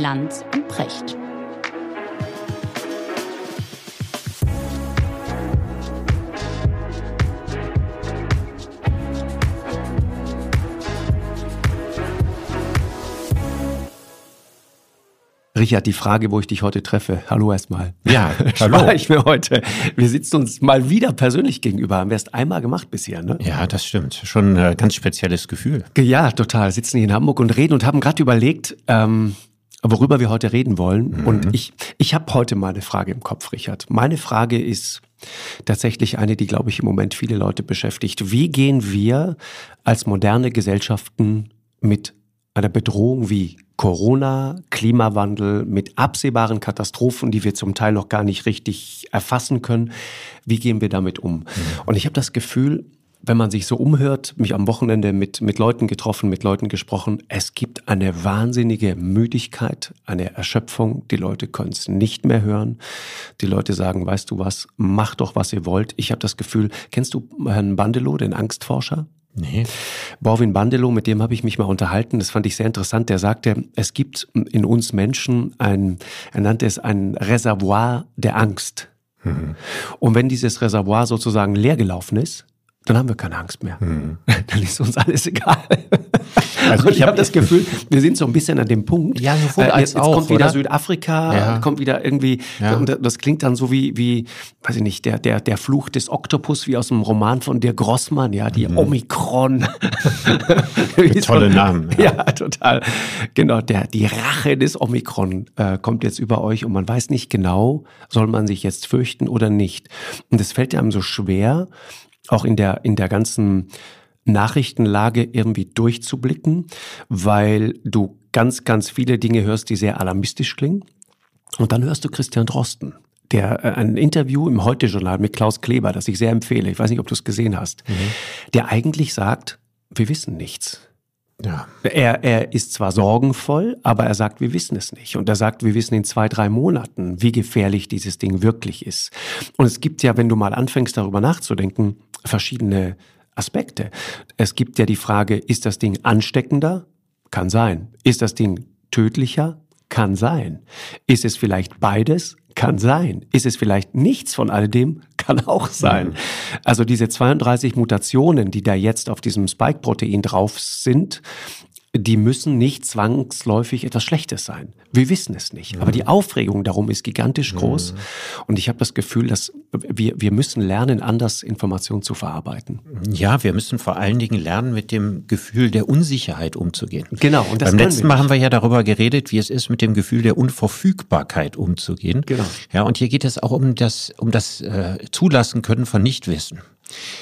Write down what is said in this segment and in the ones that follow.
Lanz und Precht. Richard, die Frage, wo ich dich heute treffe. Hallo erstmal. Ja, hallo. ich mir heute. Wir sitzen uns mal wieder persönlich gegenüber. Haben wir erst einmal gemacht bisher, ne? Ja, das stimmt. Schon ein ganz spezielles Gefühl. Ja, total. Sitzen hier in Hamburg und reden und haben gerade überlegt, ähm, worüber wir heute reden wollen. Mhm. Und ich, ich habe heute mal eine Frage im Kopf, Richard. Meine Frage ist tatsächlich eine, die, glaube ich, im Moment viele Leute beschäftigt. Wie gehen wir als moderne Gesellschaften mit einer Bedrohung wie Corona, Klimawandel, mit absehbaren Katastrophen, die wir zum Teil noch gar nicht richtig erfassen können. Wie gehen wir damit um? Mhm. Und ich habe das Gefühl, wenn man sich so umhört, mich am Wochenende mit, mit Leuten getroffen, mit Leuten gesprochen, es gibt eine wahnsinnige Müdigkeit, eine Erschöpfung. Die Leute können es nicht mehr hören. Die Leute sagen, weißt du was, mach doch, was ihr wollt. Ich habe das Gefühl, kennst du Herrn Bandelow, den Angstforscher? Nee. Borwin Bandelow, mit dem habe ich mich mal unterhalten, das fand ich sehr interessant. Der sagte, es gibt in uns Menschen ein, er nannte es ein Reservoir der Angst. Mhm. Und wenn dieses Reservoir sozusagen leer gelaufen ist, dann haben wir keine Angst mehr. Mhm. Dann ist uns alles egal. Also ich habe das Gefühl, wir sind so ein bisschen an dem Punkt. Ja, sowohl äh, als jetzt, auch, kommt wieder oder? Südafrika, Ja. kommt wieder irgendwie, Ja. und das klingt dann so wie, wie, weiß ich nicht, der, der, der Fluch des Oktopus, wie aus einem Roman von dir Grossmann, ja, die Omikron. Wie Tolle so- Namen, Ja. total. Genau, der, die Rache des Omikron äh, kommt jetzt über euch und man weiß nicht genau, soll man sich jetzt fürchten oder nicht. Und es fällt einem so schwer, auch in der, in der ganzen Nachrichtenlage irgendwie durchzublicken, weil du ganz, ganz viele Dinge hörst, die sehr alarmistisch klingen. Und dann hörst du Christian Drosten, der äh, ein Interview im Heute-Journal mit Klaus Kleber, das ich sehr empfehle, ich weiß nicht, ob du es gesehen hast, der eigentlich sagt, wir wissen nichts. Ja. Er, er ist zwar sorgenvoll, aber er sagt, wir wissen es nicht. Und er sagt, wir wissen in zwei, drei Monaten, wie gefährlich dieses Ding wirklich ist. Und es gibt ja, wenn du mal anfängst, darüber nachzudenken, verschiedene Aspekte. Es gibt ja die Frage, ist das Ding ansteckender? Kann sein. Ist das Ding tödlicher? Kann sein. Ist es vielleicht beides? Kann sein. Ist es vielleicht nichts von alledem? Kann auch sein. Also diese 32 Mutationen, die da jetzt auf diesem Spike-Protein drauf sind, die müssen nicht zwangsläufig etwas Schlechtes sein. Wir wissen es nicht. Aber die Aufregung darum ist gigantisch groß. Und ich habe das Gefühl, dass wir, wir müssen lernen, anders Informationen zu verarbeiten. ja, wir müssen vor allen Dingen lernen, mit dem Gefühl der Unsicherheit umzugehen. Genau, und das Beim letzten Mal haben wir ja darüber geredet, wie es ist, mit dem Gefühl der Unverfügbarkeit umzugehen. Genau. Ja, und hier geht es auch um das, um das äh, Zulassen können von Nichtwissen.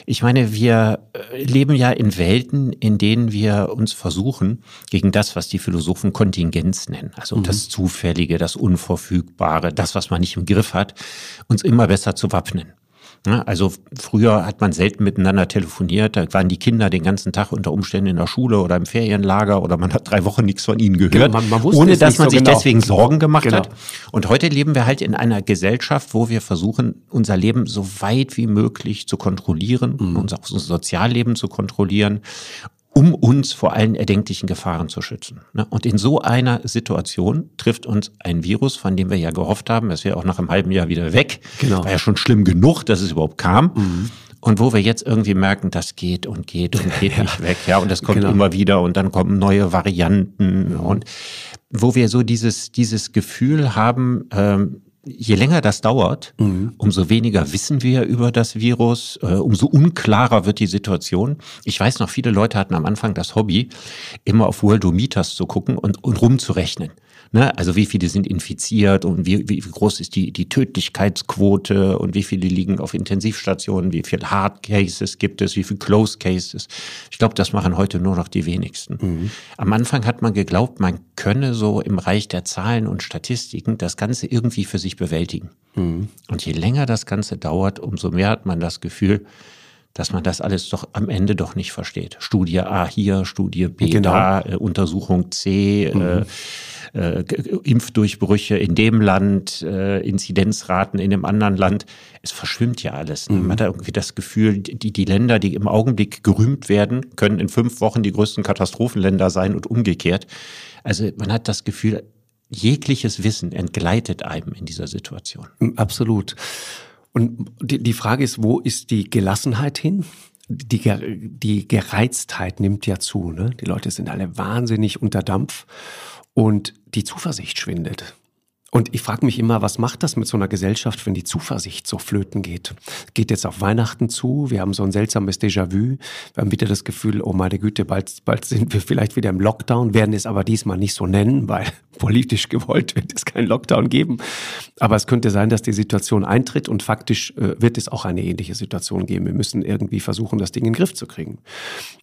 Ich meine, wir äh, leben ja in Welten, in denen wir uns versuchen, gegen das, was die Philosophen Kontingenz nennen, also das Zufällige, das Unverfügbare, das, was man nicht im Griff hat, uns immer besser zu wappnen. Ja, Also früher hat man selten miteinander telefoniert, da waren die Kinder den ganzen Tag unter Umständen in der Schule oder im Ferienlager oder man hat drei Wochen nichts von ihnen gehört, Genau, man- man ohne dass man so sich genau. deswegen Sorgen gemacht Genau. hat. Und heute leben wir halt in einer Gesellschaft, wo wir versuchen, unser Leben so weit wie möglich zu kontrollieren, Mhm. unser, unser Sozialleben zu kontrollieren, um uns vor allen erdenklichen Gefahren zu schützen. ne? Und in so einer Situation trifft uns ein Virus, von dem wir ja gehofft haben, es wäre auch nach einem halben Jahr wieder weg. Genau. War ja schon schlimm genug, dass es überhaupt kam. Und wo wir jetzt irgendwie merken, das geht und geht und geht nicht weg, ja, und das kommt Genau. immer wieder und dann kommen neue Varianten und wo wir so dieses, dieses Gefühl haben, ähm, je länger das dauert, umso weniger wissen wir über das Virus, äh, umso unklarer wird die Situation. Ich weiß noch, viele Leute hatten am Anfang das Hobby, immer auf Worldometers zu gucken und, und rumzurechnen. Ne? Also wie viele sind infiziert und wie, wie groß ist die, die Tödlichkeitsquote und wie viele liegen auf Intensivstationen, wie viel Hard Cases gibt es, wie viel Close Cases. Ich glaube, das machen heute nur noch die wenigsten. Am Anfang hat man geglaubt, man könne so im Reich der Zahlen und Statistiken das Ganze irgendwie für sich bewältigen. Und je länger das Ganze dauert, umso mehr hat man das Gefühl, dass man das alles doch am Ende doch nicht versteht. Studie A hier, Studie B Genau. da, äh, Untersuchung C, äh, äh, Impfdurchbrüche in dem Land, äh, Inzidenzraten in dem anderen Land. Es verschwimmt ja alles. ne? Man hat da irgendwie das Gefühl, die, die Länder, die im Augenblick gerühmt werden, können in fünf Wochen die größten Katastrophenländer sein und umgekehrt. Also man hat das Gefühl, jegliches Wissen entgleitet einem in dieser Situation. Absolut. Und die, die Frage ist, wo ist die Gelassenheit hin? Die, die Gereiztheit nimmt ja zu. Ne? Die Leute sind alle wahnsinnig unter Dampf und die Zuversicht schwindet. Und ich frage mich immer, was macht das mit so einer Gesellschaft, wenn die Zuversicht so flöten geht? Geht jetzt auf Weihnachten zu, wir haben so ein seltsames Déjà-vu, wir haben wieder das Gefühl, oh meine Güte, bald, bald sind wir vielleicht wieder im Lockdown, werden es aber diesmal nicht so nennen, weil politisch gewollt wird es keinen Lockdown geben. Aber es könnte sein, dass die Situation eintritt und faktisch äh, wird es auch eine ähnliche Situation geben. Wir müssen irgendwie versuchen, das Ding in den Griff zu kriegen.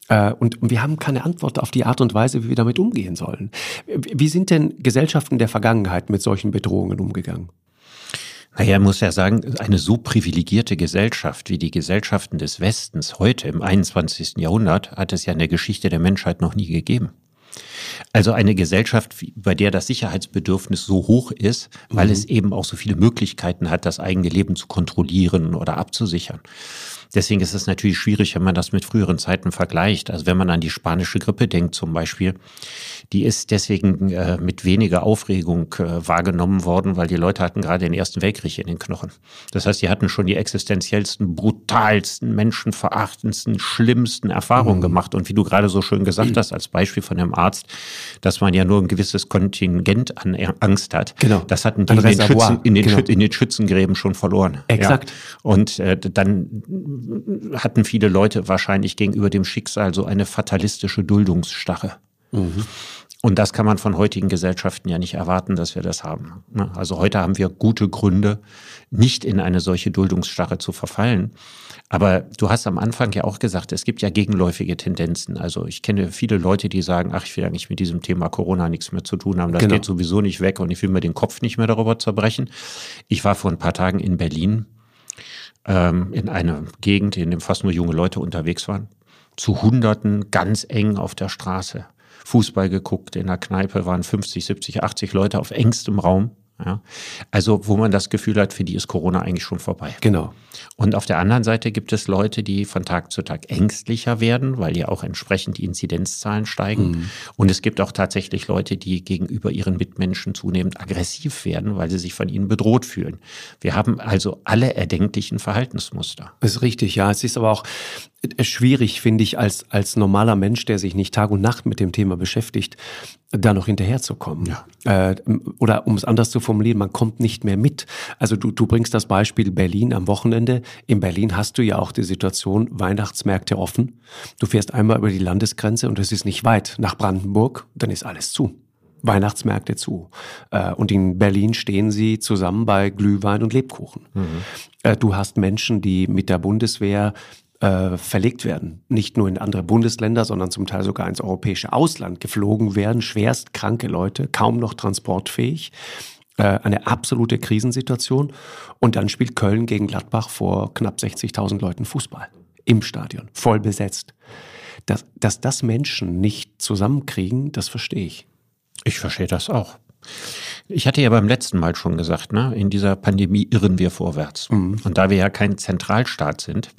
Äh, und, und wir haben keine Antwort auf die Art und Weise, wie wir damit umgehen sollen. Wie sind denn Gesellschaften der Vergangenheit mit solchen Bedrohungen umgegangen? Naja, muss ja sagen, eine so privilegierte Gesellschaft wie die Gesellschaften des Westens heute im 21. Jahrhundert hat es ja in der Geschichte der Menschheit noch nie gegeben. Also eine Gesellschaft, bei der das Sicherheitsbedürfnis so hoch ist, weil mhm. es eben auch so viele Möglichkeiten hat, das eigene Leben zu kontrollieren oder abzusichern. Deswegen ist es natürlich schwierig, wenn man das mit früheren Zeiten vergleicht. Also wenn man an die spanische Grippe denkt zum Beispiel, die ist deswegen äh, mit weniger Aufregung äh, wahrgenommen worden, weil die Leute hatten gerade den Ersten Weltkrieg in den Knochen. Das heißt, die hatten schon die existenziellsten, brutalsten, menschenverachtendsten, schlimmsten Erfahrungen mhm. gemacht. Und wie du gerade so schön gesagt hast, als Beispiel von dem Arzt, dass man ja nur ein gewisses Kontingent an Angst hat. Genau. Das hatten die in den, Schützen, in, den genau. in den, Schützengräben schon verloren. Exakt. Ja. Und äh, dann hatten viele Leute wahrscheinlich gegenüber dem Schicksal so eine fatalistische Duldungsstarre. Mhm. Und das kann man von heutigen Gesellschaften ja nicht erwarten, dass wir das haben. Ne? Also heute haben wir gute Gründe, nicht in eine solche Duldungsstarre zu verfallen. Aber du hast am Anfang ja auch gesagt, es gibt ja gegenläufige Tendenzen. Also ich kenne viele Leute, die sagen, ach, ich will eigentlich mit diesem Thema Corona nichts mehr zu tun haben. Das genau. geht sowieso nicht weg und ich will mir den Kopf nicht mehr darüber zerbrechen. Ich war vor ein paar Tagen in Berlin ähm, in einer Gegend, in dem fast nur junge Leute unterwegs waren. Zu Hunderten, ganz eng auf der Straße. Fußball geguckt, in der Kneipe waren 50, 70, 80 Leute auf engstem Raum. Ja. Also, wo man das Gefühl hat, für die ist Corona eigentlich schon vorbei. Genau. Und auf der anderen Seite gibt es Leute, die von Tag zu Tag ängstlicher werden, weil ja auch entsprechend die Inzidenzzahlen steigen. Mhm. Und es gibt auch tatsächlich Leute, die gegenüber ihren Mitmenschen zunehmend aggressiv werden, weil sie sich von ihnen bedroht fühlen. Wir haben also alle erdenklichen Verhaltensmuster. Das ist richtig, ja. Es ist aber auch, schwierig, finde ich, als, als normaler Mensch, der sich nicht Tag und Nacht mit dem Thema beschäftigt, da noch hinterherzukommen. Ja. Äh, oder um es anders zu formulieren, man kommt nicht mehr mit. Also du, du bringst das Beispiel Berlin am Wochenende. In Berlin hast du ja auch die Situation, Weihnachtsmärkte offen. Du fährst einmal über die Landesgrenze und es ist nicht weit nach Brandenburg, dann ist alles zu. Weihnachtsmärkte zu. Äh, und in Berlin stehen sie zusammen bei Glühwein und Lebkuchen. Mhm. Äh, du hast Menschen, die mit der Bundeswehr äh, verlegt werden. Nicht nur in andere Bundesländer, sondern zum Teil sogar ins europäische Ausland geflogen werden. Schwerst kranke Leute, kaum noch transportfähig. Äh, eine absolute Krisensituation. Und dann spielt Köln gegen Gladbach vor knapp 60.000 Leuten Fußball. Im Stadion, voll besetzt. Dass, dass das Menschen nicht zusammenkriegen, das verstehe ich. Ich verstehe das auch. Ich hatte ja beim letzten Mal schon gesagt, ne, in dieser Pandemie irren wir vorwärts. Mhm. Und da wir ja kein Zentralstaat sind,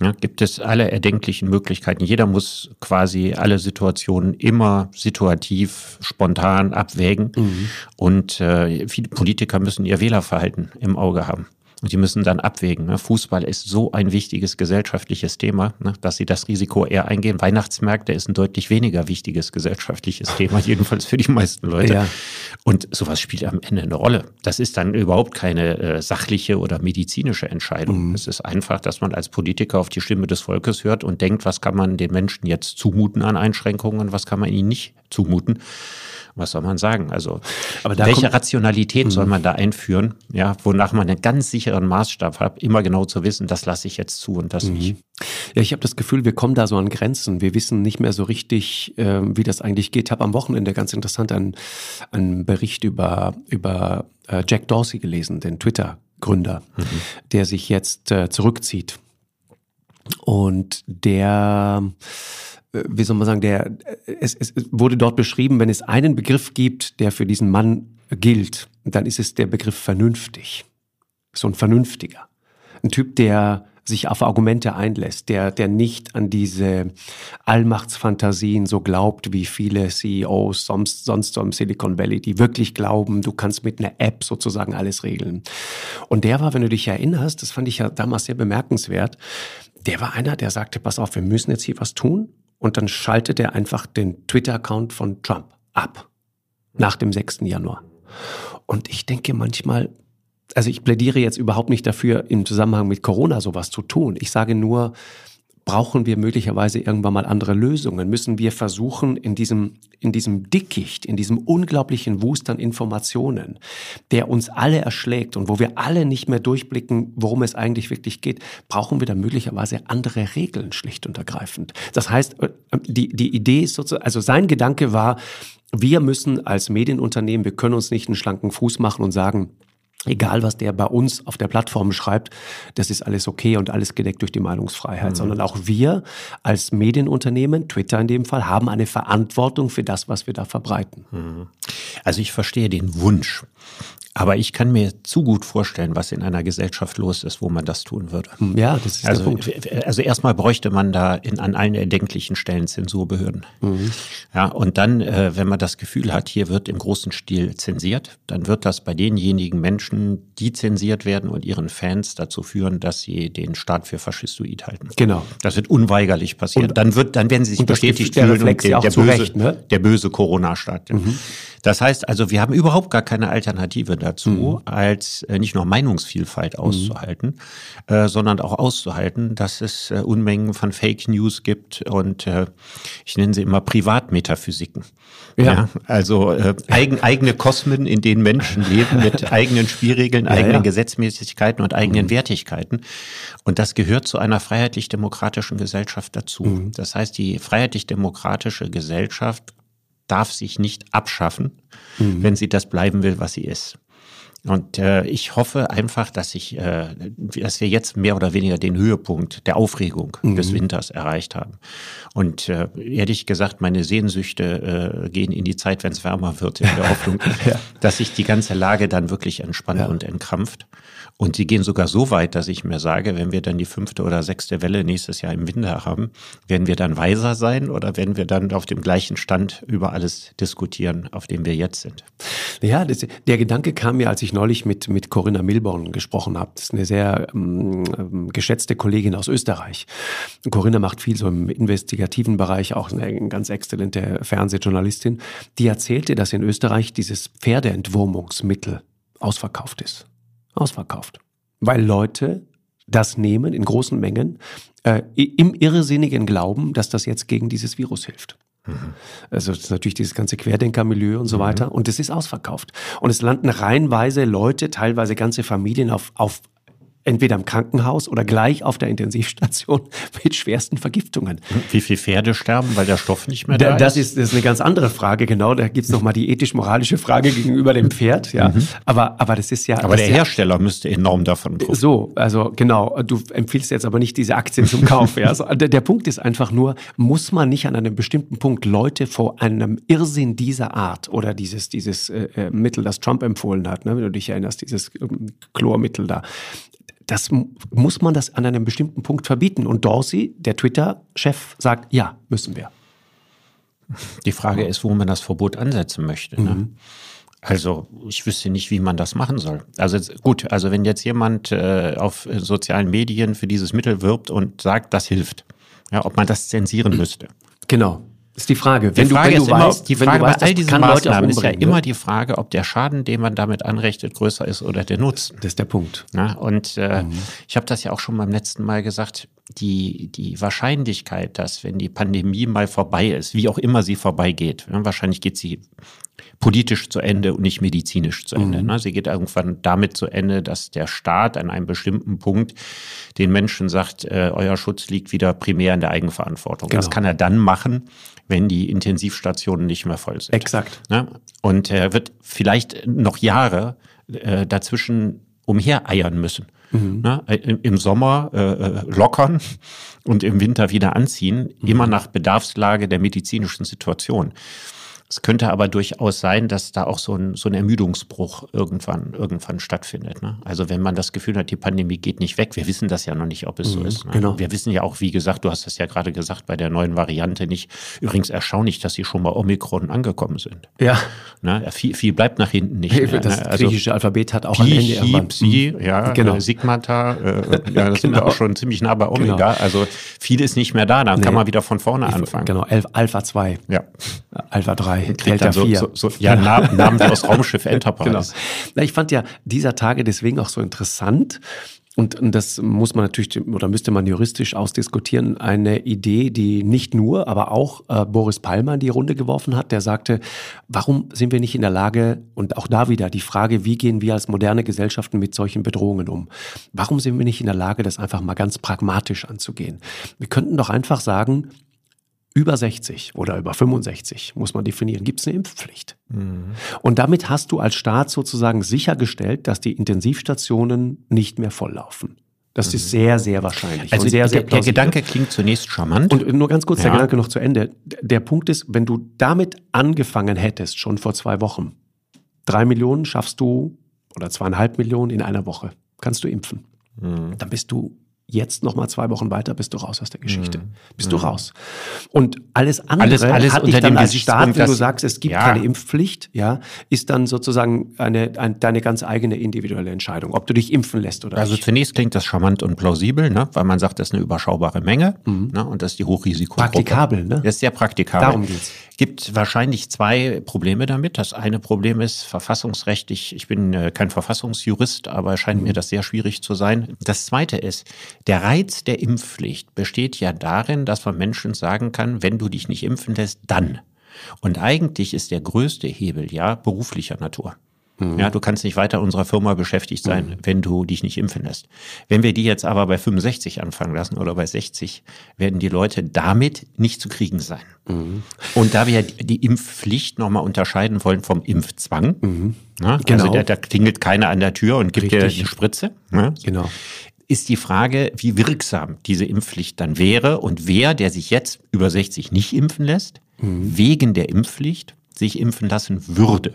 ja, gibt es alle erdenklichen Möglichkeiten. Jeder muss quasi alle Situationen immer situativ, spontan abwägen. Mhm. Und äh, viele Politiker müssen ihr Wählerverhalten im Auge haben. Und die müssen dann abwägen. Ne? Fußball ist so ein wichtiges gesellschaftliches Thema, ne? dass sie das Risiko eher eingehen. Weihnachtsmärkte ist ein deutlich weniger wichtiges gesellschaftliches Thema, jedenfalls für die meisten Leute. Ja. Und sowas spielt am Ende eine Rolle. Das ist dann überhaupt keine äh, sachliche oder medizinische Entscheidung. Mhm. Es ist einfach, dass man als Politiker auf die Stimme des Volkes hört und denkt, was kann man den Menschen jetzt zumuten an Einschränkungen, was kann man ihnen nicht zumuten was soll man sagen? Also, welche Rationalität soll mhm. man da einführen? Ja, wonach man einen ganz sicheren Maßstab hat, immer genau zu wissen, das lasse ich jetzt zu und das mhm. nicht. Ja, ich habe das Gefühl, wir kommen da so an Grenzen. Wir wissen nicht mehr so richtig, äh, wie das eigentlich geht. Ich habe am Wochenende ganz interessant einen, einen Bericht über, über äh, Jack Dorsey gelesen, den Twitter-Gründer, mhm. der sich jetzt äh, zurückzieht. Und der wie soll man sagen, der, es, es wurde dort beschrieben, wenn es einen Begriff gibt, der für diesen Mann gilt, dann ist es der Begriff vernünftig. So ein Vernünftiger. Ein Typ, der sich auf Argumente einlässt, der, der nicht an diese Allmachtsfantasien so glaubt, wie viele CEOs sonst, sonst so im Silicon Valley, die wirklich glauben, du kannst mit einer App sozusagen alles regeln. Und der war, wenn du dich erinnerst, das fand ich ja damals sehr bemerkenswert, der war einer, der sagte, pass auf, wir müssen jetzt hier was tun. Und dann schaltet er einfach den Twitter-Account von Trump ab. Nach dem 6. Januar. Und ich denke manchmal, also ich plädiere jetzt überhaupt nicht dafür, im Zusammenhang mit Corona sowas zu tun. Ich sage nur, brauchen wir möglicherweise irgendwann mal andere Lösungen? Müssen wir versuchen, in diesem, in diesem Dickicht, in diesem unglaublichen Wust an Informationen, der uns alle erschlägt und wo wir alle nicht mehr durchblicken, worum es eigentlich wirklich geht, brauchen wir da möglicherweise andere Regeln schlicht und ergreifend. Das heißt, äh, die, die Idee ist sozusagen, also sein Gedanke war, wir müssen als Medienunternehmen, wir können uns nicht einen schlanken Fuß machen und sagen, egal was der bei uns auf der Plattform schreibt, das ist alles okay und alles gedeckt durch die Meinungsfreiheit, mhm. sondern auch wir als Medienunternehmen, Twitter in dem Fall, haben eine Verantwortung für das, was wir da verbreiten. Mhm. Also ich verstehe den Wunsch. Aber ich kann mir zu gut vorstellen, was in einer Gesellschaft los ist, wo man das tun würde. Hm, ja, das ist also, der Punkt. Also erstmal bräuchte man da in, an allen erdenklichen Stellen Zensurbehörden. Mhm. Ja, und dann, äh, wenn man das Gefühl hat, hier wird im großen Stil zensiert, dann wird das bei denjenigen Menschen, die zensiert werden und ihren Fans dazu führen, dass sie den Staat für faschistoid halten. Genau. Das wird unweigerlich passieren. Und, dann wird, dann werden sie sich bestätigt fühlen und der, der, böse, Recht, ne? der böse Corona-Staat. Mhm. Das heißt also, wir haben überhaupt gar keine Alternative dazu, mhm. als äh, nicht nur Meinungsvielfalt mhm. auszuhalten, mhm. äh, sondern auch auszuhalten, dass es äh, Unmengen von Fake News gibt und äh, ich nenne sie immer Privatmetaphysiken. Ja. ja also äh, eigen, eigene Kosmen, in denen Menschen leben mit eigenen Spielregeln, ja, eigenen ja. Gesetzmäßigkeiten und eigenen mhm. Wertigkeiten. Und das gehört zu einer freiheitlich-demokratischen Gesellschaft dazu. Mhm. Das heißt, die freiheitlich-demokratische Gesellschaft darf sich nicht abschaffen, mhm. wenn sie das bleiben will, was sie ist. Und äh, ich hoffe einfach, dass ich, äh, dass wir jetzt mehr oder weniger den Höhepunkt der Aufregung mhm. des Winters erreicht haben. Und äh, ehrlich gesagt, meine Sehnsüchte äh, gehen in die Zeit, wenn es wärmer wird, in der Hoffnung, ja. dass sich die ganze Lage dann wirklich entspannt ja. und entkrampft. Und sie gehen sogar so weit, dass ich mir sage, wenn wir dann die fünfte oder sechste Welle nächstes Jahr im Winter haben, werden wir dann weiser sein oder werden wir dann auf dem gleichen Stand über alles diskutieren, auf dem wir jetzt sind? Ja, das, der Gedanke kam mir, als ich neulich mit, mit Corinna Milborn gesprochen habe. Das ist eine sehr ähm, geschätzte Kollegin aus Österreich. Corinna macht viel so im investigativen Bereich, auch eine ganz exzellente Fernsehjournalistin. Die erzählte, dass in Österreich dieses Pferdeentwurmungsmittel ausverkauft ist ausverkauft. Weil Leute das nehmen in großen Mengen äh, im irrsinnigen Glauben, dass das jetzt gegen dieses Virus hilft. Mhm. Also das ist natürlich dieses ganze Querdenkermilieu und so mhm. weiter. Und es ist ausverkauft. Und es landen reihenweise Leute, teilweise ganze Familien auf, auf entweder im Krankenhaus oder gleich auf der Intensivstation mit schwersten Vergiftungen. Wie viele Pferde sterben, weil der Stoff nicht mehr da, da das ist? Das ist eine ganz andere Frage, genau. Da gibt's noch mal die ethisch-moralische Frage gegenüber dem Pferd. Ja, mhm. aber aber das ist ja. Aber der Hersteller müsste enorm davon profitieren. So, also genau. Du empfiehlst jetzt aber nicht diese Aktien zum Kauf. ja, also, der, der Punkt ist einfach nur, muss man nicht an einem bestimmten Punkt Leute vor einem Irrsinn dieser Art oder dieses dieses äh, äh Mittel, das Trump empfohlen hat, ne, wenn du dich erinnerst, dieses ähm, Chlormittel da, das muss man das an einem bestimmten Punkt verbieten. Und Dorsey, der Twitter-Chef, sagt, ja, müssen wir. Die Frage ist, wo man das Verbot ansetzen möchte. Ne? Mhm. Also ich wüsste nicht, wie man das machen soll. Also gut, also wenn jetzt jemand äh, auf sozialen Medien für dieses Mittel wirbt und sagt, das hilft, ja, ob man das zensieren müsste. Genau. Das ist die Frage. Wenn die Frage du, wenn du immer, weißt, die Frage bei weißt, all diesen Maßnahmen ist ja ne? immer die Frage, ob der Schaden, den man damit anrechtet, größer ist oder der Nutzen. Das ist der Punkt. Na, und äh, mhm. ich habe das ja auch schon beim letzten Mal gesagt, die, die Wahrscheinlichkeit, dass wenn die Pandemie mal vorbei ist, wie auch immer sie vorbeigeht, ja, wahrscheinlich geht sie politisch zu Ende und nicht medizinisch zu Ende. Mhm. Ne? Sie geht irgendwann damit zu Ende, dass der Staat an einem bestimmten Punkt den Menschen sagt, äh, euer Schutz liegt wieder primär in der Eigenverantwortung. Genau. Das kann er dann machen, wenn die Intensivstationen nicht mehr voll sind. Exakt. Ne? Und er wird vielleicht noch Jahre äh, dazwischen umhereiern müssen. Mhm. Ne? Im Sommer äh, äh, lockern und im Winter wieder anziehen, mhm. immer nach Bedarfslage der medizinischen Situation. Es könnte aber durchaus sein, dass da auch so ein, so ein Ermüdungsbruch irgendwann, irgendwann stattfindet. Ne? Also wenn man das Gefühl hat, die Pandemie geht nicht weg, wir wissen das ja noch nicht, ob es mhm, so ist. Ne? Genau. Wir wissen ja auch, wie gesagt, du hast das ja gerade gesagt, bei der neuen Variante nicht. Übrigens erstaunlich, dass sie schon bei Omikron angekommen sind. Ja. Ne? Viel, viel bleibt nach hinten nicht. Mehr, das ne? also, griechische Alphabet hat auch Pi, ein Ende irgendwann. Psi, mhm. ja, genau. Äh, Sigmata, äh, ja, das genau. sind wir auch schon ziemlich nah bei Omega. Genau. Also viel ist nicht mehr da, dann nee. kann man wieder von vorne anfangen. Genau, Alpha 2. Ja. Alpha 3, Delta so, 4. So, so, ja, Namen, Namen wie aus Raumschiff Enterprise. Genau. Na, ich fand ja dieser Tage deswegen auch so interessant, und, und das muss man natürlich oder müsste man juristisch ausdiskutieren. Eine Idee, die nicht nur, aber auch äh, Boris Palmer in die Runde geworfen hat, der sagte, warum sind wir nicht in der Lage, und auch da wieder die Frage, wie gehen wir als moderne Gesellschaften mit solchen Bedrohungen um? Warum sind wir nicht in der Lage, das einfach mal ganz pragmatisch anzugehen? Wir könnten doch einfach sagen, über 60 oder über 65 muss man definieren, gibt es eine Impfpflicht. Mhm. Und damit hast du als Staat sozusagen sichergestellt, dass die Intensivstationen nicht mehr volllaufen. Das ist mhm. sehr, sehr wahrscheinlich. Also sehr, sehr der, der Gedanke klingt zunächst charmant. Und nur ganz kurz, ja. der Gedanke noch zu Ende. Der Punkt ist, wenn du damit angefangen hättest, schon vor zwei Wochen, drei Millionen schaffst du oder zweieinhalb Millionen in einer Woche, kannst du impfen. Mhm. Dann bist du jetzt noch mal zwei Wochen weiter bist du raus aus der Geschichte. Mhm. Bist du mhm. raus. Und alles andere alles, alles hat dich dann als Staat, wenn du sagst, es gibt ja. keine Impfpflicht, ja, ist dann sozusagen eine, ein, deine ganz eigene individuelle Entscheidung, ob du dich impfen lässt oder also nicht. Also zunächst klingt das charmant und plausibel, ne? weil man sagt, das ist eine überschaubare Menge mhm. ne? und das ist die Hochrisikogruppe. Praktikabel, ne? Das ist sehr praktikabel. Darum geht's gibt wahrscheinlich zwei Probleme damit. Das eine Problem ist verfassungsrechtlich, ich bin äh, kein Verfassungsjurist, aber scheint mir mhm. das sehr schwierig zu sein. Das zweite ist, der Reiz der Impfpflicht besteht ja darin, dass man Menschen sagen kann, wenn du dich nicht impfen lässt, dann. Und eigentlich ist der größte Hebel ja beruflicher Natur. Mhm. Ja, du kannst nicht weiter unserer Firma beschäftigt sein, mhm. wenn du dich nicht impfen lässt. Wenn wir die jetzt aber bei 65 anfangen lassen oder bei 60, werden die Leute damit nicht zu kriegen sein. Mhm. Und da wir die Impfpflicht nochmal unterscheiden wollen vom Impfzwang, mhm. na, also genau. also da, da, klingelt keiner an der Tür und gibt Richtig. dir eine Spritze. Na, genau ist die Frage, wie wirksam diese Impfpflicht dann wäre und wer, der sich jetzt über 60 nicht impfen lässt, mhm. wegen der Impfpflicht sich impfen lassen würde.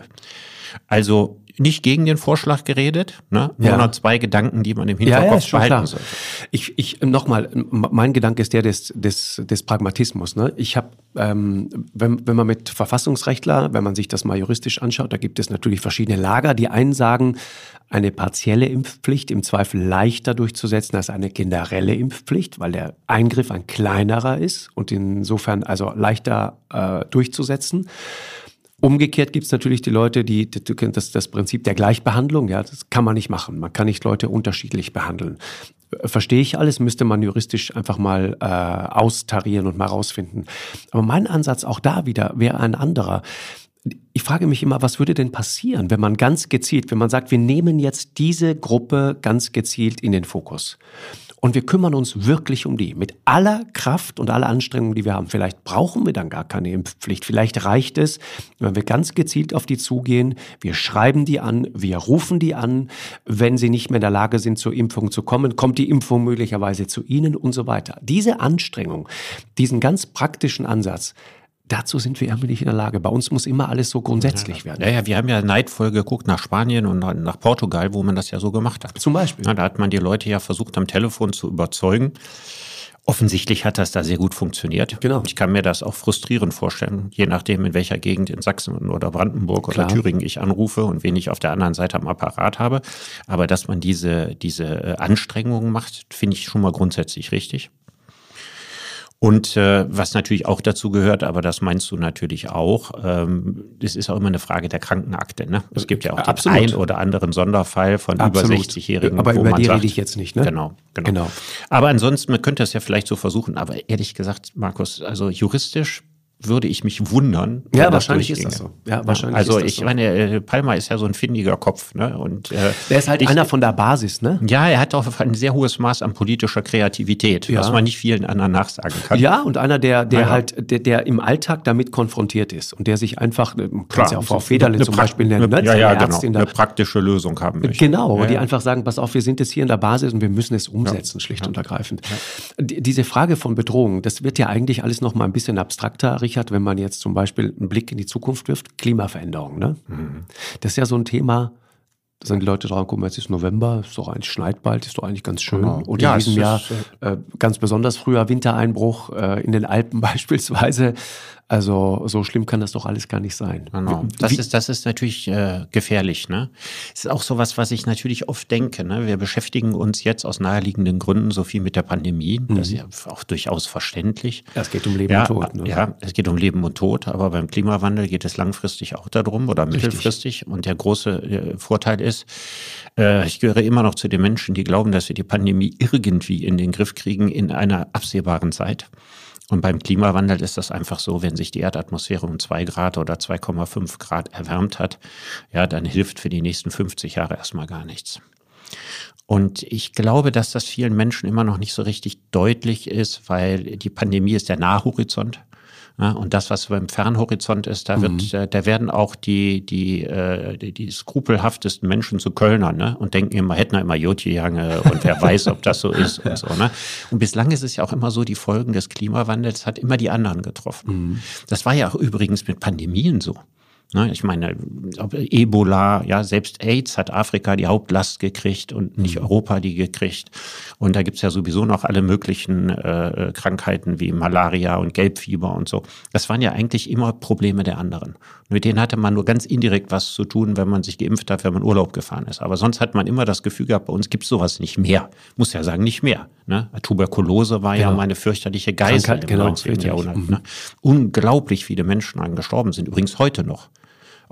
Also nicht gegen den Vorschlag geredet, ne? nur ja. noch zwei Gedanken, die man im Hinterkopf ja, ja, behalten sollte. Ich, ich nochmal, mein Gedanke ist der des, des, des Pragmatismus. Ne? Ich habe, ähm, wenn, wenn man mit Verfassungsrechtler, wenn man sich das mal juristisch anschaut, da gibt es natürlich verschiedene Lager. Die einen sagen, eine partielle Impfpflicht im Zweifel leichter durchzusetzen als eine generelle Impfpflicht, weil der Eingriff ein kleinerer ist und insofern also leichter äh, durchzusetzen. Umgekehrt gibt es natürlich die Leute, die, du kennst das, das Prinzip der Gleichbehandlung, ja, das kann man nicht machen. Man kann nicht Leute unterschiedlich behandeln. Verstehe ich alles, müsste man juristisch einfach mal äh, austarieren und mal rausfinden. Aber mein Ansatz auch da wieder wäre ein anderer. Ich frage mich immer, was würde denn passieren, wenn man ganz gezielt, wenn man sagt, wir nehmen jetzt diese Gruppe ganz gezielt in den Fokus und wir kümmern uns wirklich um die mit aller Kraft und aller Anstrengung, die wir haben. Vielleicht brauchen wir dann gar keine Impfpflicht. Vielleicht reicht es, wenn wir ganz gezielt auf die zugehen. Wir schreiben die an, wir rufen die an. Wenn sie nicht mehr in der Lage sind, zur Impfung zu kommen, kommt die Impfung möglicherweise zu ihnen und so weiter. Diese Anstrengung, diesen ganz praktischen Ansatz, Dazu sind wir irgendwie nicht in der Lage. Bei uns muss immer alles so grundsätzlich werden. Ja, ja, wir haben ja neidvoll geguckt nach Spanien und nach Portugal, wo man das ja so gemacht hat. Zum Beispiel. Ja, da hat man die Leute ja versucht, am Telefon zu überzeugen. Offensichtlich hat das da sehr gut funktioniert. Genau. Ich kann mir das auch frustrierend vorstellen, je nachdem, in welcher Gegend in Sachsen oder Brandenburg Klar. oder Thüringen ich anrufe und wen ich auf der anderen Seite am Apparat habe. Aber dass man diese, diese äh, Anstrengungen macht, finde ich schon mal grundsätzlich richtig. Und äh, was natürlich auch dazu gehört, aber das meinst du natürlich auch, ähm, das ist auch immer eine Frage der Krankenakte. Ne? Es gibt ja auch Absolut. den ein oder anderen Sonderfall von Absolut. über 60-Jährigen. Aber über die sagt, rede ich jetzt nicht. Ne? Genau, genau, genau. Aber ansonsten, man könnte es ja vielleicht so versuchen. Aber ehrlich gesagt, Markus, also juristisch würde ich mich wundern. Ja, wahrscheinlich ist das so. Ja, wahrscheinlich also ich so. meine, äh, Palmer ist ja so ein findiger Kopf, ne? Und äh, der ist halt ich, einer von der Basis, ne? Ja, er hat auch ein sehr hohes Maß an politischer Kreativität, ja. was man nicht vielen anderen nachsagen kann. Ja, und einer, der, der ja. halt, der, der im Alltag damit konfrontiert ist und der sich einfach, äh, Klar, ja auch Frau Federle zum Beispiel nennen, ne? Ja, ja, genau. Eine praktische Lösung haben möchte. Genau, die einfach sagen, pass auf, wir sind jetzt hier in der Basis und wir müssen es umsetzen, schlicht und ergreifend. Diese Frage von Bedrohung, das wird ja eigentlich alles noch mal ein bisschen abstrakter, Richard, wenn man jetzt zum Beispiel einen Blick in die Zukunft wirft, Klimaveränderung. Ne? Mhm. Das ist ja so ein Thema, da sind die Leute dran, guck mal, jetzt ist November, ist doch eigentlich schneit bald, ist doch eigentlich ganz schön. Genau. Und ja, in diesem Jahr äh, ganz besonders früher Wintereinbruch äh, in den Alpen beispielsweise. Also so schlimm kann das doch alles gar nicht sein. Genau. Das ist, das ist natürlich äh, gefährlich. Ne? Es ist auch sowas, was ich natürlich oft denke. Ne? Wir beschäftigen uns jetzt aus naheliegenden Gründen so viel mit der Pandemie. Mhm. Das ist ja auch durchaus verständlich. Ja, es geht um Leben ja, und Tod. Ne? Ja, es geht um Leben und Tod. Aber beim Klimawandel geht es langfristig auch darum oder mittelfristig. Richtig. Und der große äh, Vorteil ist, äh, ich gehöre immer noch zu den Menschen, die glauben, dass wir die Pandemie irgendwie in den Griff kriegen in einer absehbaren Zeit. Und beim Klimawandel ist das einfach so, wenn sich die Erdatmosphäre um zwei Grad oder 2,5 Grad erwärmt hat, ja, dann hilft für die nächsten 50 Jahre erstmal gar nichts. Und ich glaube, dass das vielen Menschen immer noch nicht so richtig deutlich ist, weil die Pandemie ist der Nahhorizont. Ja, und das, was beim Fernhorizont ist, da wird, mhm. da werden auch die, die, äh, die, die skrupelhaftesten Menschen zu Kölnern ne? und denken immer, hätten immer Jotjehange und wer weiß, ob das so ist und so. Ne? Und bislang ist es ja auch immer so, die Folgen des Klimawandels hat immer die anderen getroffen. Mhm. Das war ja auch übrigens mit Pandemien so. Ne, ich meine, Ebola, ja, selbst AIDS hat Afrika die Hauptlast gekriegt und nicht mhm. Europa die gekriegt. Und da gibt's ja sowieso noch alle möglichen äh, Krankheiten wie Malaria und Gelbfieber und so. Das waren ja eigentlich immer Probleme der anderen. Mit denen hatte man nur ganz indirekt was zu tun, wenn man sich geimpft hat, wenn man Urlaub gefahren ist. Aber sonst hat man immer das Gefühl gehabt, bei uns gibt's sowas nicht mehr. Muss ja sagen, nicht mehr. Ne? Tuberkulose war genau. ja meine fürchterliche Geißel Krankheit, im genau, 19. Jahrhundert. Mhm. Ne? Unglaublich viele Menschen an gestorben sind. Übrigens heute noch.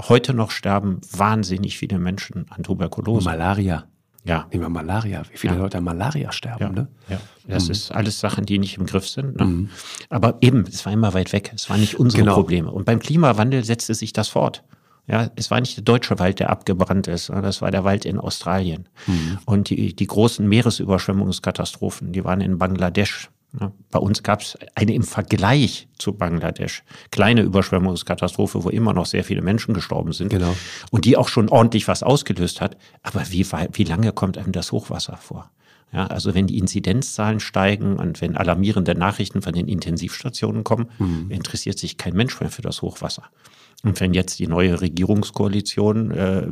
Heute noch sterben wahnsinnig viele Menschen an Tuberkulose. Malaria. Ja. Nehmen wir Malaria. Wie viele ja. Leute an Malaria sterben, ja. ne? Ja. Das mhm. ist alles Sachen, die nicht im Griff sind. Ne? Mhm. Aber eben, es war immer weit weg. Es waren nicht unsere genau. Probleme. Und beim Klimawandel setzte sich das fort. Ja, es war nicht der deutsche Wald, der abgebrannt ist, das war der Wald in Australien. Mhm. Und die, die großen Meeresüberschwemmungskatastrophen, die waren in Bangladesch, bei uns gab es eine im Vergleich zu Bangladesch kleine Überschwemmungskatastrophe, wo immer noch sehr viele Menschen gestorben sind genau. und die auch schon ordentlich was ausgelöst hat. Aber wie, wie lange kommt einem das Hochwasser vor? Ja, also wenn die Inzidenzzahlen steigen und wenn alarmierende Nachrichten von den Intensivstationen kommen, mhm. interessiert sich kein Mensch mehr für das Hochwasser. Und wenn jetzt die neue Regierungskoalition äh,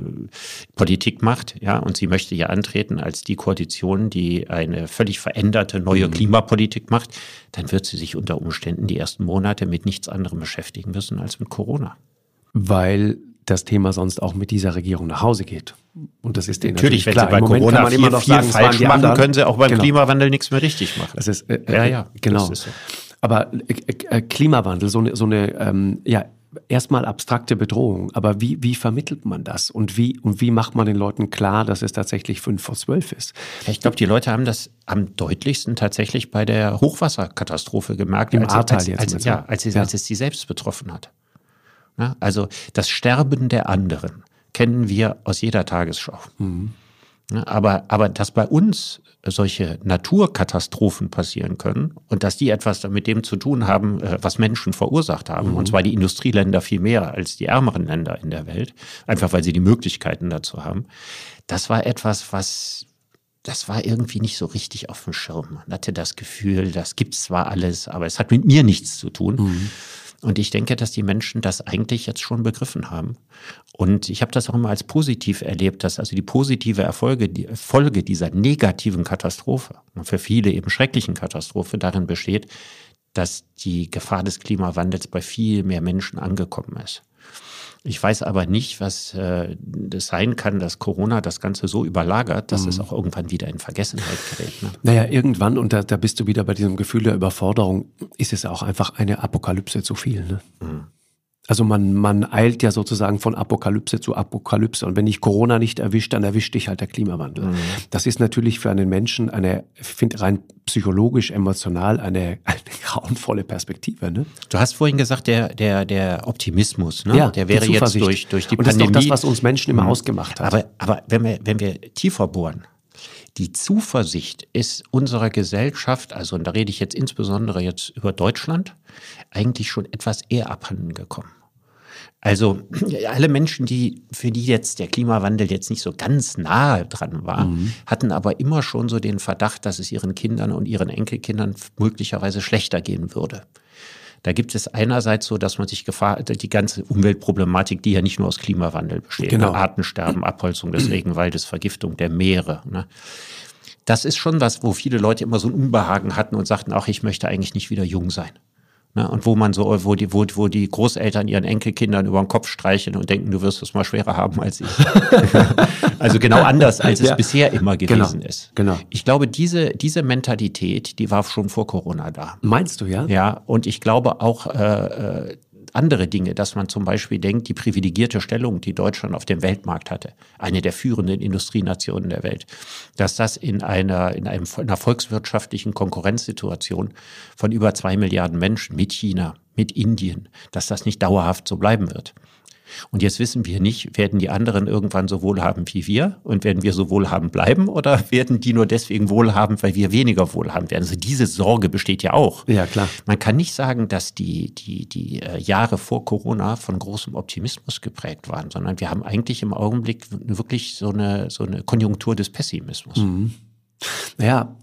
Politik macht, ja, und sie möchte ja antreten als die Koalition, die eine völlig veränderte neue mhm. Klimapolitik macht, dann wird sie sich unter Umständen die ersten Monate mit nichts anderem beschäftigen müssen als mit Corona. Weil das Thema sonst auch mit dieser Regierung nach Hause geht. Und das ist denen natürlich, natürlich klar. Wenn sie bei Corona viel, immer noch viel falsch machen, anderen. können sie auch beim genau. Klimawandel nichts mehr richtig machen. Das ist, äh, ja, ja, genau. So. Aber äh, äh, Klimawandel, so eine, so eine ähm, ja, erstmal abstrakte Bedrohung, aber wie, wie vermittelt man das und wie, und wie macht man den Leuten klar, dass es tatsächlich fünf vor zwölf ist? Ich glaube, die Leute haben das am deutlichsten tatsächlich bei der Hochwasserkatastrophe gemerkt, Im als, als, jetzt als, ja, als, ja. als es sie selbst betroffen hat. Ja, also das Sterben der anderen kennen wir aus jeder Tagesschau. Mhm. Aber, aber dass bei uns solche Naturkatastrophen passieren können und dass die etwas mit dem zu tun haben, äh, was Menschen verursacht haben, mhm. und zwar die Industrieländer viel mehr als die ärmeren Länder in der Welt, einfach weil sie die Möglichkeiten dazu haben, das war etwas, was das war irgendwie nicht so richtig auf dem Schirm. Man hatte das Gefühl, das gibt zwar alles, aber es hat mit mir nichts zu tun. Mhm. Und ich denke, dass die Menschen das eigentlich jetzt schon begriffen haben. Und ich habe das auch immer als positiv erlebt, dass also die positive Erfolge, die Folge dieser negativen Katastrophe und für viele eben schrecklichen Katastrophe darin besteht, dass die Gefahr des Klimawandels bei viel mehr Menschen angekommen ist. Ich weiß aber nicht, was äh, das sein kann, dass Corona das Ganze so überlagert, dass mhm. es auch irgendwann wieder in Vergessenheit gerät. Ne? Naja, irgendwann, und da, da bist du wieder bei diesem Gefühl der Überforderung, ist es auch einfach eine Apokalypse zu viel. Ne? Mhm. Also man, man eilt ja sozusagen von Apokalypse zu Apokalypse. Und wenn dich Corona nicht erwischt, dann erwischt dich halt der Klimawandel. Mhm. Das ist natürlich für einen Menschen eine, ich finde rein psychologisch, emotional eine, eine grauenvolle Perspektive. Ne? Du hast vorhin gesagt, der, der, der Optimismus, ne? ja, der wäre jetzt durch, durch die Und das Pandemie. ist doch das, was uns Menschen immer mhm. ausgemacht hat. Aber, aber wenn, wir, wenn wir tiefer bohren, die Zuversicht ist unserer Gesellschaft, also und da rede ich jetzt insbesondere jetzt über Deutschland, eigentlich schon etwas eher abhanden gekommen. Also alle Menschen, die für die jetzt der Klimawandel jetzt nicht so ganz nahe dran war, mhm. hatten aber immer schon so den Verdacht, dass es ihren Kindern und ihren Enkelkindern möglicherweise schlechter gehen würde. Da gibt es einerseits so, dass man sich Gefahr, die ganze Umweltproblematik, die ja nicht nur aus Klimawandel besteht, genau. Artensterben, Abholzung des Regenwaldes, Vergiftung der Meere. Ne? Das ist schon was, wo viele Leute immer so ein Unbehagen hatten und sagten, auch ich möchte eigentlich nicht wieder jung sein. Ne? Und wo man so, wo die, wo, wo die Großeltern ihren Enkelkindern über den Kopf streicheln und denken, du wirst es mal schwerer haben als ich. also genau anders, als es ja. bisher immer genau. gewesen genau. ist. Genau. Ich glaube, diese, diese Mentalität, die war schon vor Corona da. Meinst du, ja? Ja, und ich glaube auch, äh, äh andere Dinge, dass man zum Beispiel denkt, die privilegierte Stellung, die Deutschland auf dem Weltmarkt hatte, eine der führenden Industrienationen der Welt, dass das in einer, in einem, in einer volkswirtschaftlichen Konkurrenzsituation von über zwei Milliarden Menschen mit China, mit Indien, dass das nicht dauerhaft so bleiben wird. Und jetzt wissen wir nicht, werden die anderen irgendwann so wohlhabend wie wir und werden wir so wohlhabend bleiben oder werden die nur deswegen wohlhabend, weil wir weniger wohlhabend werden? Also diese Sorge besteht ja auch. Ja, klar. Man kann nicht sagen, dass die, die, die äh, Jahre vor Corona von großem Optimismus geprägt waren, sondern wir haben eigentlich im Augenblick wirklich so eine, so eine Konjunktur des Pessimismus. Mhm. Naja,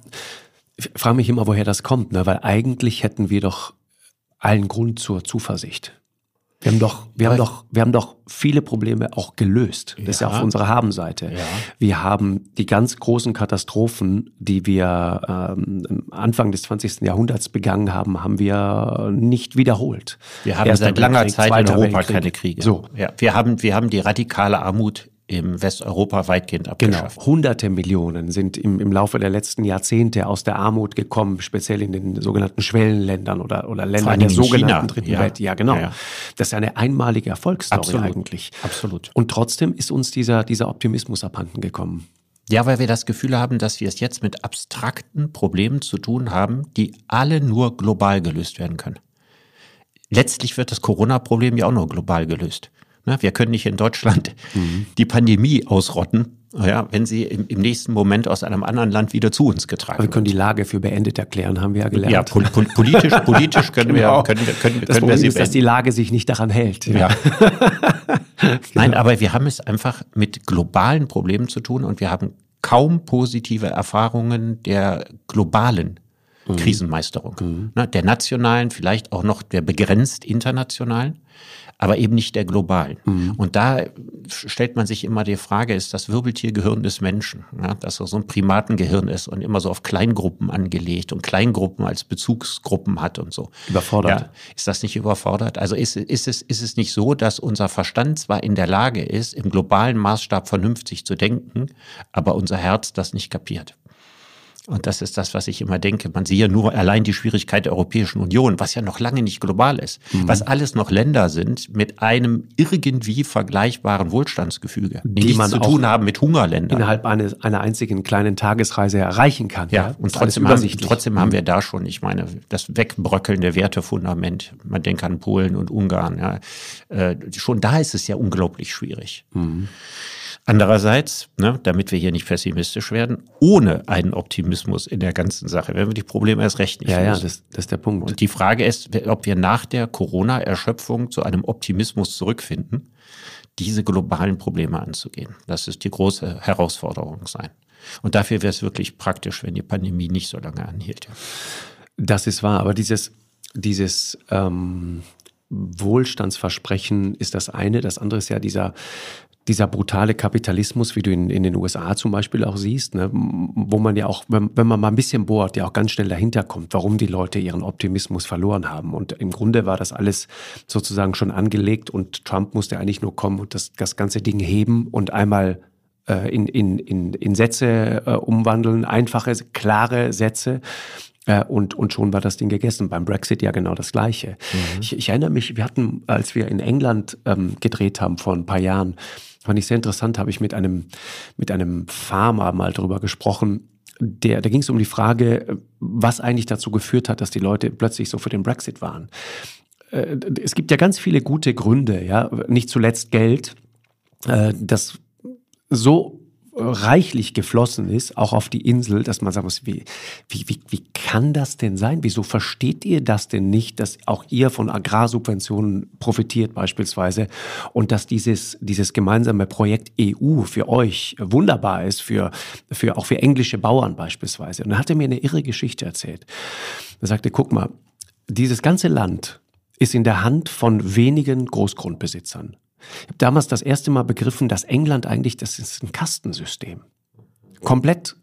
ich frage mich immer, woher das kommt, ne? weil eigentlich hätten wir doch allen Grund zur Zuversicht. Wir haben doch, wir haben doch, wir haben doch viele Probleme auch gelöst. Das ja. ist ja auf unserer Habenseite. Ja. Wir haben die ganz großen Katastrophen, die wir ähm, Anfang des 20. Jahrhunderts begangen haben, haben wir nicht wiederholt. Wir haben Erster seit langer Krieg, Zeit in Europa Weltkrieg. keine Kriege. So. Ja, wir haben, wir haben die radikale Armut im Westeuropa weitgehend abgeschafft. Genau. Hunderte Millionen sind im, im Laufe der letzten Jahrzehnte aus der Armut gekommen, speziell in den sogenannten Schwellenländern oder, oder Ländern der sogenannten China. Dritten ja. Welt. Ja, genau. Ja, ja. Das ist eine einmalige Erfolgsstory Absolut. eigentlich. Absolut. Und trotzdem ist uns dieser, dieser Optimismus abhanden gekommen. Ja, weil wir das Gefühl haben, dass wir es jetzt mit abstrakten Problemen zu tun haben, die alle nur global gelöst werden können. Letztlich wird das Corona-Problem ja auch nur global gelöst. Ne? Wir können nicht in Deutschland mhm. die Pandemie ausrotten, ja, wenn sie im, im, nächsten Moment aus einem anderen Land wieder zu uns getragen wird. Wir können die Lage für beendet erklären, haben wir ja gelernt. Ja, pol pol politisch, politisch können genau. wir, können, können, das können wir sie ist, dass die Lage sich nicht daran hält. Ja. Nein, genau. aber wir haben es einfach mit globalen Problemen zu tun und wir haben kaum positive Erfahrungen der globalen mhm. Krisenmeisterung. Mhm. Ne, der nationalen, vielleicht auch noch der begrenzt internationalen aber eben nicht der globalen. Mhm. Und da stellt man sich immer die Frage, ist das Wirbeltiergehirn des Menschen, ja, dass er so ein Primatengehirn ist und immer so auf Kleingruppen angelegt und Kleingruppen als Bezugsgruppen hat und so. Überfordert. Ja, ist das nicht überfordert? Also ist, ist, es, ist es nicht so, dass unser Verstand zwar in der Lage ist, im globalen Maßstab vernünftig zu denken, aber unser Herz das nicht kapiert? Und das ist das, was ich immer denke. Man sieht ja nur allein die Schwierigkeit der Europäischen Union, was ja noch lange nicht global ist, mhm. was alles noch Länder sind mit einem irgendwie vergleichbaren Wohlstandsgefüge, die, die man zu tun haben mit Hungerländern. Innerhalb eines, einer einzigen kleinen Tagesreise erreichen kann. Ja, ja. und trotzdem haben, trotzdem haben wir da schon, ich meine, das Wegbröckeln der Wertefundament. Man denkt an Polen und Ungarn. Ja. Äh, schon da ist es ja unglaublich schwierig. Mhm. Andererseits, ne, damit wir hier nicht pessimistisch werden, ohne einen Optimismus in der ganzen Sache werden wir die Probleme erst recht nicht Ja, lösen. ja, das, das ist der Punkt. Und die Frage ist, ob wir nach der Corona-Erschöpfung zu einem Optimismus zurückfinden, diese globalen Probleme anzugehen. Das ist die große Herausforderung sein. Und dafür wäre es wirklich praktisch, wenn die Pandemie nicht so lange anhielt. Das ist wahr, aber dieses, dieses ähm, Wohlstandsversprechen ist das eine. Das andere ist ja dieser dieser brutale Kapitalismus, wie du in, in den USA zum Beispiel auch siehst, ne, wo man ja auch, wenn, wenn man mal ein bisschen bohrt, ja auch ganz schnell dahinter kommt, warum die Leute ihren Optimismus verloren haben. Und im Grunde war das alles sozusagen schon angelegt und Trump musste eigentlich nur kommen und das, das ganze Ding heben und einmal äh, in, in, in, in Sätze äh, umwandeln, einfache, klare Sätze. Äh, und, und schon war das Ding gegessen. Beim Brexit ja genau das Gleiche. Mhm. Ich, ich erinnere mich, wir hatten, als wir in England ähm, gedreht haben vor ein paar Jahren, Fand ich sehr interessant, habe ich mit einem, mit einem Farmer mal drüber gesprochen. Der, da ging es um die Frage, was eigentlich dazu geführt hat, dass die Leute plötzlich so für den Brexit waren. Äh, es gibt ja ganz viele gute Gründe, ja, nicht zuletzt Geld, äh, das so reichlich geflossen ist, auch auf die Insel, dass man sagen muss, wie, wie, wie, wie kann das denn sein? Wieso versteht ihr das denn nicht, dass auch ihr von Agrarsubventionen profitiert beispielsweise und dass dieses, dieses gemeinsame Projekt EU für euch wunderbar ist, für, für, auch für englische Bauern beispielsweise. Und dann hat er mir eine irre Geschichte erzählt. Er sagte, guck mal, dieses ganze Land ist in der Hand von wenigen Großgrundbesitzern. Ich habe damals das erste Mal begriffen, dass England eigentlich, das ist ein Kastensystem. Komplett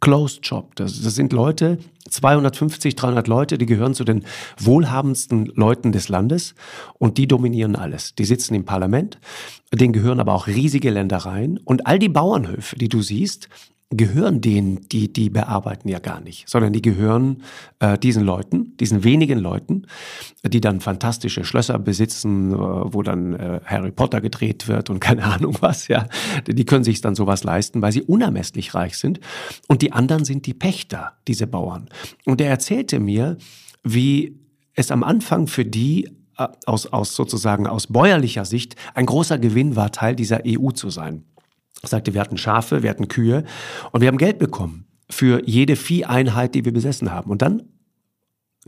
closed job. Das, das sind Leute, 250, 300 Leute, die gehören zu den wohlhabendsten Leuten des Landes und die dominieren alles. Die sitzen im Parlament, denen gehören aber auch riesige Ländereien und all die Bauernhöfe, die du siehst, gehören denen, die die bearbeiten ja gar nicht, sondern die gehören äh, diesen Leuten, diesen wenigen Leuten, die dann fantastische Schlösser besitzen, äh, wo dann äh, Harry Potter gedreht wird und keine Ahnung was, ja. Die können sich dann sowas leisten, weil sie unermesslich reich sind. Und die anderen sind die Pächter, diese Bauern. Und er erzählte mir, wie es am Anfang für die äh, aus, aus sozusagen aus bäuerlicher Sicht ein großer Gewinn war, Teil dieser EU zu sein sagte, wir hatten Schafe, wir hatten Kühe und wir haben Geld bekommen für jede Vieheinheit, die wir besessen haben. Und dann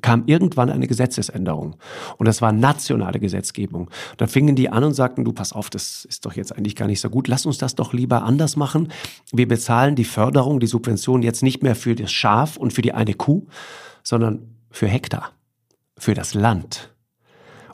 kam irgendwann eine Gesetzesänderung. Und das war nationale Gesetzgebung. Dann fingen die an und sagten, du, pass auf, das ist doch jetzt eigentlich gar nicht so gut. Lass uns das doch lieber anders machen. Wir bezahlen die Förderung, die Subvention jetzt nicht mehr für das Schaf und für die eine Kuh, sondern für Hektar, für das Land.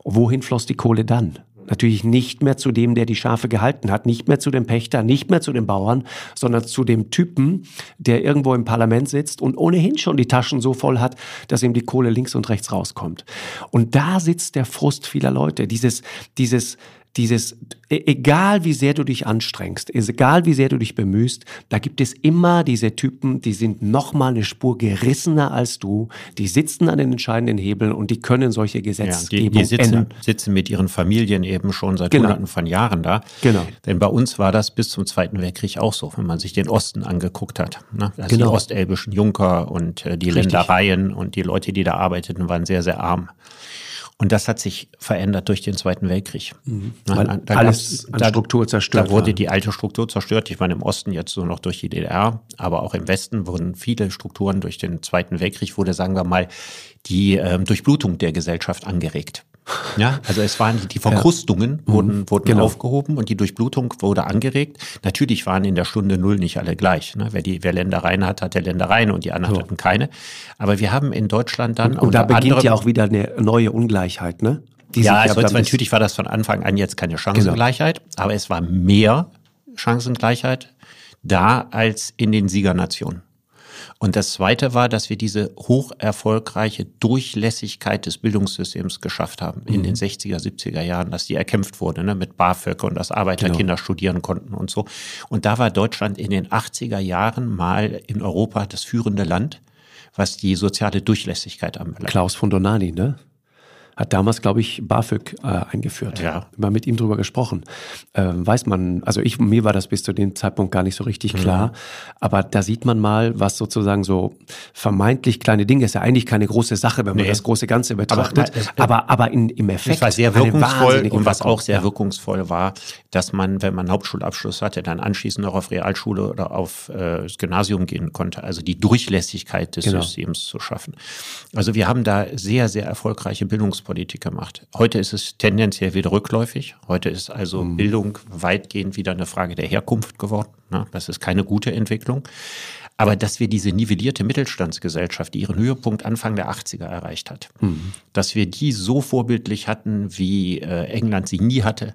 wohin floss die Kohle dann? Natürlich nicht mehr zu dem, der die Schafe gehalten hat, nicht mehr zu dem Pächter, nicht mehr zu den Bauern, sondern zu dem Typen, der irgendwo im Parlament sitzt und ohnehin schon die Taschen so voll hat, dass ihm die Kohle links und rechts rauskommt. Und da sitzt der Frust vieler Leute, dieses, dieses, dieses, e, egal wie sehr du dich anstrengst, egal wie sehr du dich bemühst, da gibt es immer diese Typen, die sind noch mal eine Spur gerissener als du, die sitzen an den entscheidenden Hebeln und die können solche Gesetzgebung ja, die, die sitzen, ändern. sitzen mit ihren Familien eben schon seit genau. hunderten von Jahren da. Genau. Denn bei uns war das bis zum Zweiten Weltkrieg auch so, wenn man sich den Osten angeguckt hat. Ne? Also genau. die ostelbischen Junker und äh, die Richtig. Ländereien und die Leute, die da arbeiteten, waren sehr, sehr arm. Und das hat sich verändert durch den Zweiten Weltkrieg. Mhm. Weil da alles an Struktur zerstört. Da wurde war. die alte Struktur zerstört. Ich meine, im Osten jetzt nur noch durch die DDR, aber auch im Westen wurden viele Strukturen durch den Zweiten Weltkrieg, wurde, sagen wir mal, die äh, Durchblutung der Gesellschaft angeregt. Ja, also es waren die Verkrustungen ja. wurden, mhm. wurden genau. aufgehoben und die Durchblutung wurde angeregt. Natürlich waren in der Stunde Null nicht alle gleich. Ne? Wer, die, wer Ländereien hat, hatte Ländereien und die anderen so. hatten keine. Aber wir haben in Deutschland dann. Und, und da beginnt ja auch wieder eine neue Ungleichheit, ne? Die ja, also natürlich war das von Anfang an jetzt keine Chancengleichheit, genau. aber es war mehr Chancengleichheit da als in den Siegernationen. Und das Zweite war, dass wir diese hoch erfolgreiche Durchlässigkeit des Bildungssystems geschafft haben in den 60er, mhm. 70er Jahren, dass die erkämpft wurde ne, mit BAföG und dass Arbeiterkinder genau. studieren konnten und so. Und da war Deutschland in den 80er Jahren mal in Europa das führende Land, was die soziale Durchlässigkeit anbelangt. Klaus von Donani, ne? Hat damals, glaube ich, BAföG äh, eingeführt. Ja. Mal mit ihm drüber gesprochen. Äh, weiß man, also ich, mir war das bis zu dem Zeitpunkt gar nicht so richtig klar. Mhm. Aber da sieht man mal, was sozusagen so vermeintlich kleine Dinge ist ja eigentlich keine große Sache, wenn man nee. das große Ganze betrachtet. Aber, aber, aber in, im Effekt. Es war sehr wirkungsvoll und was auch sehr ja. wirkungsvoll war, dass man, wenn man Hauptschulabschluss hatte, dann anschließend noch auf Realschule oder auf äh, das Gymnasium gehen konnte. Also die Durchlässigkeit des genau. Systems zu schaffen. Also wir haben da sehr, sehr erfolgreiche Bildungs Bildungspolitik gemacht. Heute ist es tendenziell wieder rückläufig. Heute ist also mhm. Bildung weitgehend wieder eine Frage der Herkunft geworden. Ne? Das ist keine gute Entwicklung. Aber dass wir diese nivellierte Mittelstandsgesellschaft, die ihren Höhepunkt Anfang der 80er erreicht hat, mhm. dass wir die so vorbildlich hatten, wie äh, England sie nie hatte,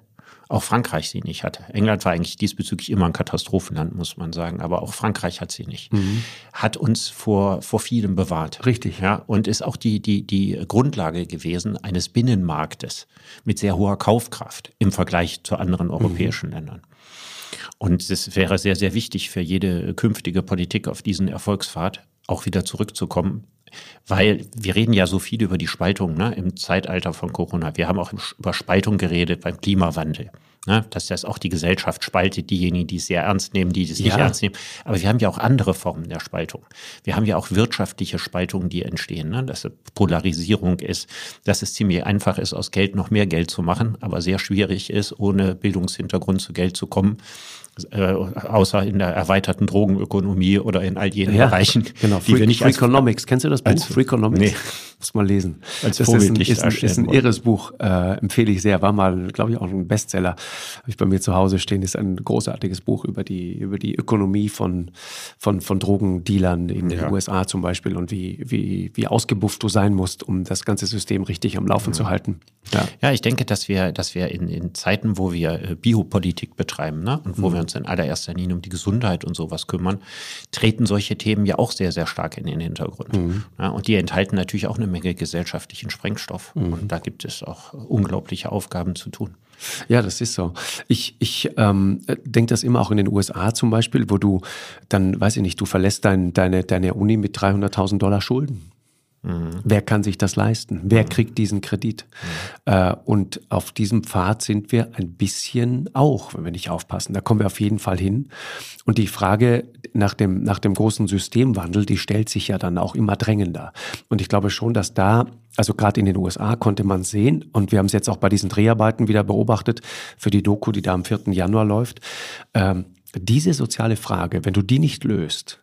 auch Frankreich sie nicht hatte. England war eigentlich diesbezüglich immer ein Katastrophenland, muss man sagen, aber auch Frankreich hat sie nicht. Mhm. Hat uns vor, vor vielem bewahrt. Richtig. Ja, und ist auch die, die, die Grundlage gewesen eines Binnenmarktes mit sehr hoher Kaufkraft im Vergleich zu anderen mhm. europäischen mhm. Ländern. Und es wäre sehr, sehr wichtig für jede künftige Politik auf diesen Erfolgspfad auch wieder zurückzukommen, weil wir reden ja so viel über die Spaltung ne, im Zeitalter von Corona. Wir haben auch über Spaltung geredet beim Klimawandel. Ne, dass das auch die Gesellschaft spaltet, diejenigen, die es sehr ernst nehmen, die es ja. nicht ernst nehmen. Aber wir haben ja auch andere Formen der Spaltung. Wir haben ja auch wirtschaftliche Spaltungen, die entstehen. Ne? Dass es Polarisierung ist, dass es ziemlich einfach ist, aus Geld noch mehr Geld zu machen, aber sehr schwierig ist, ohne Bildungshintergrund zu Geld zu kommen. Äh, außer in der erweiterten Drogenökonomie oder in all jenen Ja, Bereichen, genau. die wir nicht als, Freakonomics. Kennst du das Buch? als- Freakonomics? Nee. Muss mal lesen. Als das ist ein, ist, ein, ist ein irres Buch, äh, empfehle ich sehr. War mal, glaube ich, auch ein Bestseller. Habe ich bei mir zu Hause stehen. Ist ein großartiges Buch über die, über die Ökonomie von, von, von Drogendealern in den Ja. USA zum Beispiel und wie, wie, wie ausgebufft du sein musst, um das ganze System richtig am Laufen zu halten. Ja. Ja, ich denke, dass wir, dass wir in, in Zeiten, wo wir äh, Biopolitik betreiben ne, und wo Mhm. wir uns in allererster Linie um die Gesundheit und sowas kümmern, treten solche Themen ja auch sehr, sehr stark in den Hintergrund. Mhm. Ja, und die enthalten natürlich auch eine Menge gesellschaftlichen Sprengstoff. Mhm. Und da gibt es auch unglaubliche Aufgaben zu tun. Ja, das ist so. Ich, ich ähm, denke das immer auch in den USA zum Beispiel, wo du dann, weiß ich nicht, du verlässt dein, deine, deine Uni mit 300.000 Dollar Schulden. Wer kann sich das leisten? Wer kriegt diesen Kredit? Äh, und auf diesem Pfad sind wir ein bisschen auch, wenn wir nicht aufpassen. Da kommen wir auf jeden Fall hin. Und die Frage nach dem, nach dem großen Systemwandel, die stellt sich ja dann auch immer drängender. Und ich glaube schon, dass da, also gerade in den USA konnte man sehen, und wir haben es jetzt auch bei diesen Dreharbeiten wieder beobachtet, für die Doku, die da am 4. Januar läuft, ähm, diese soziale Frage, wenn du die nicht löst,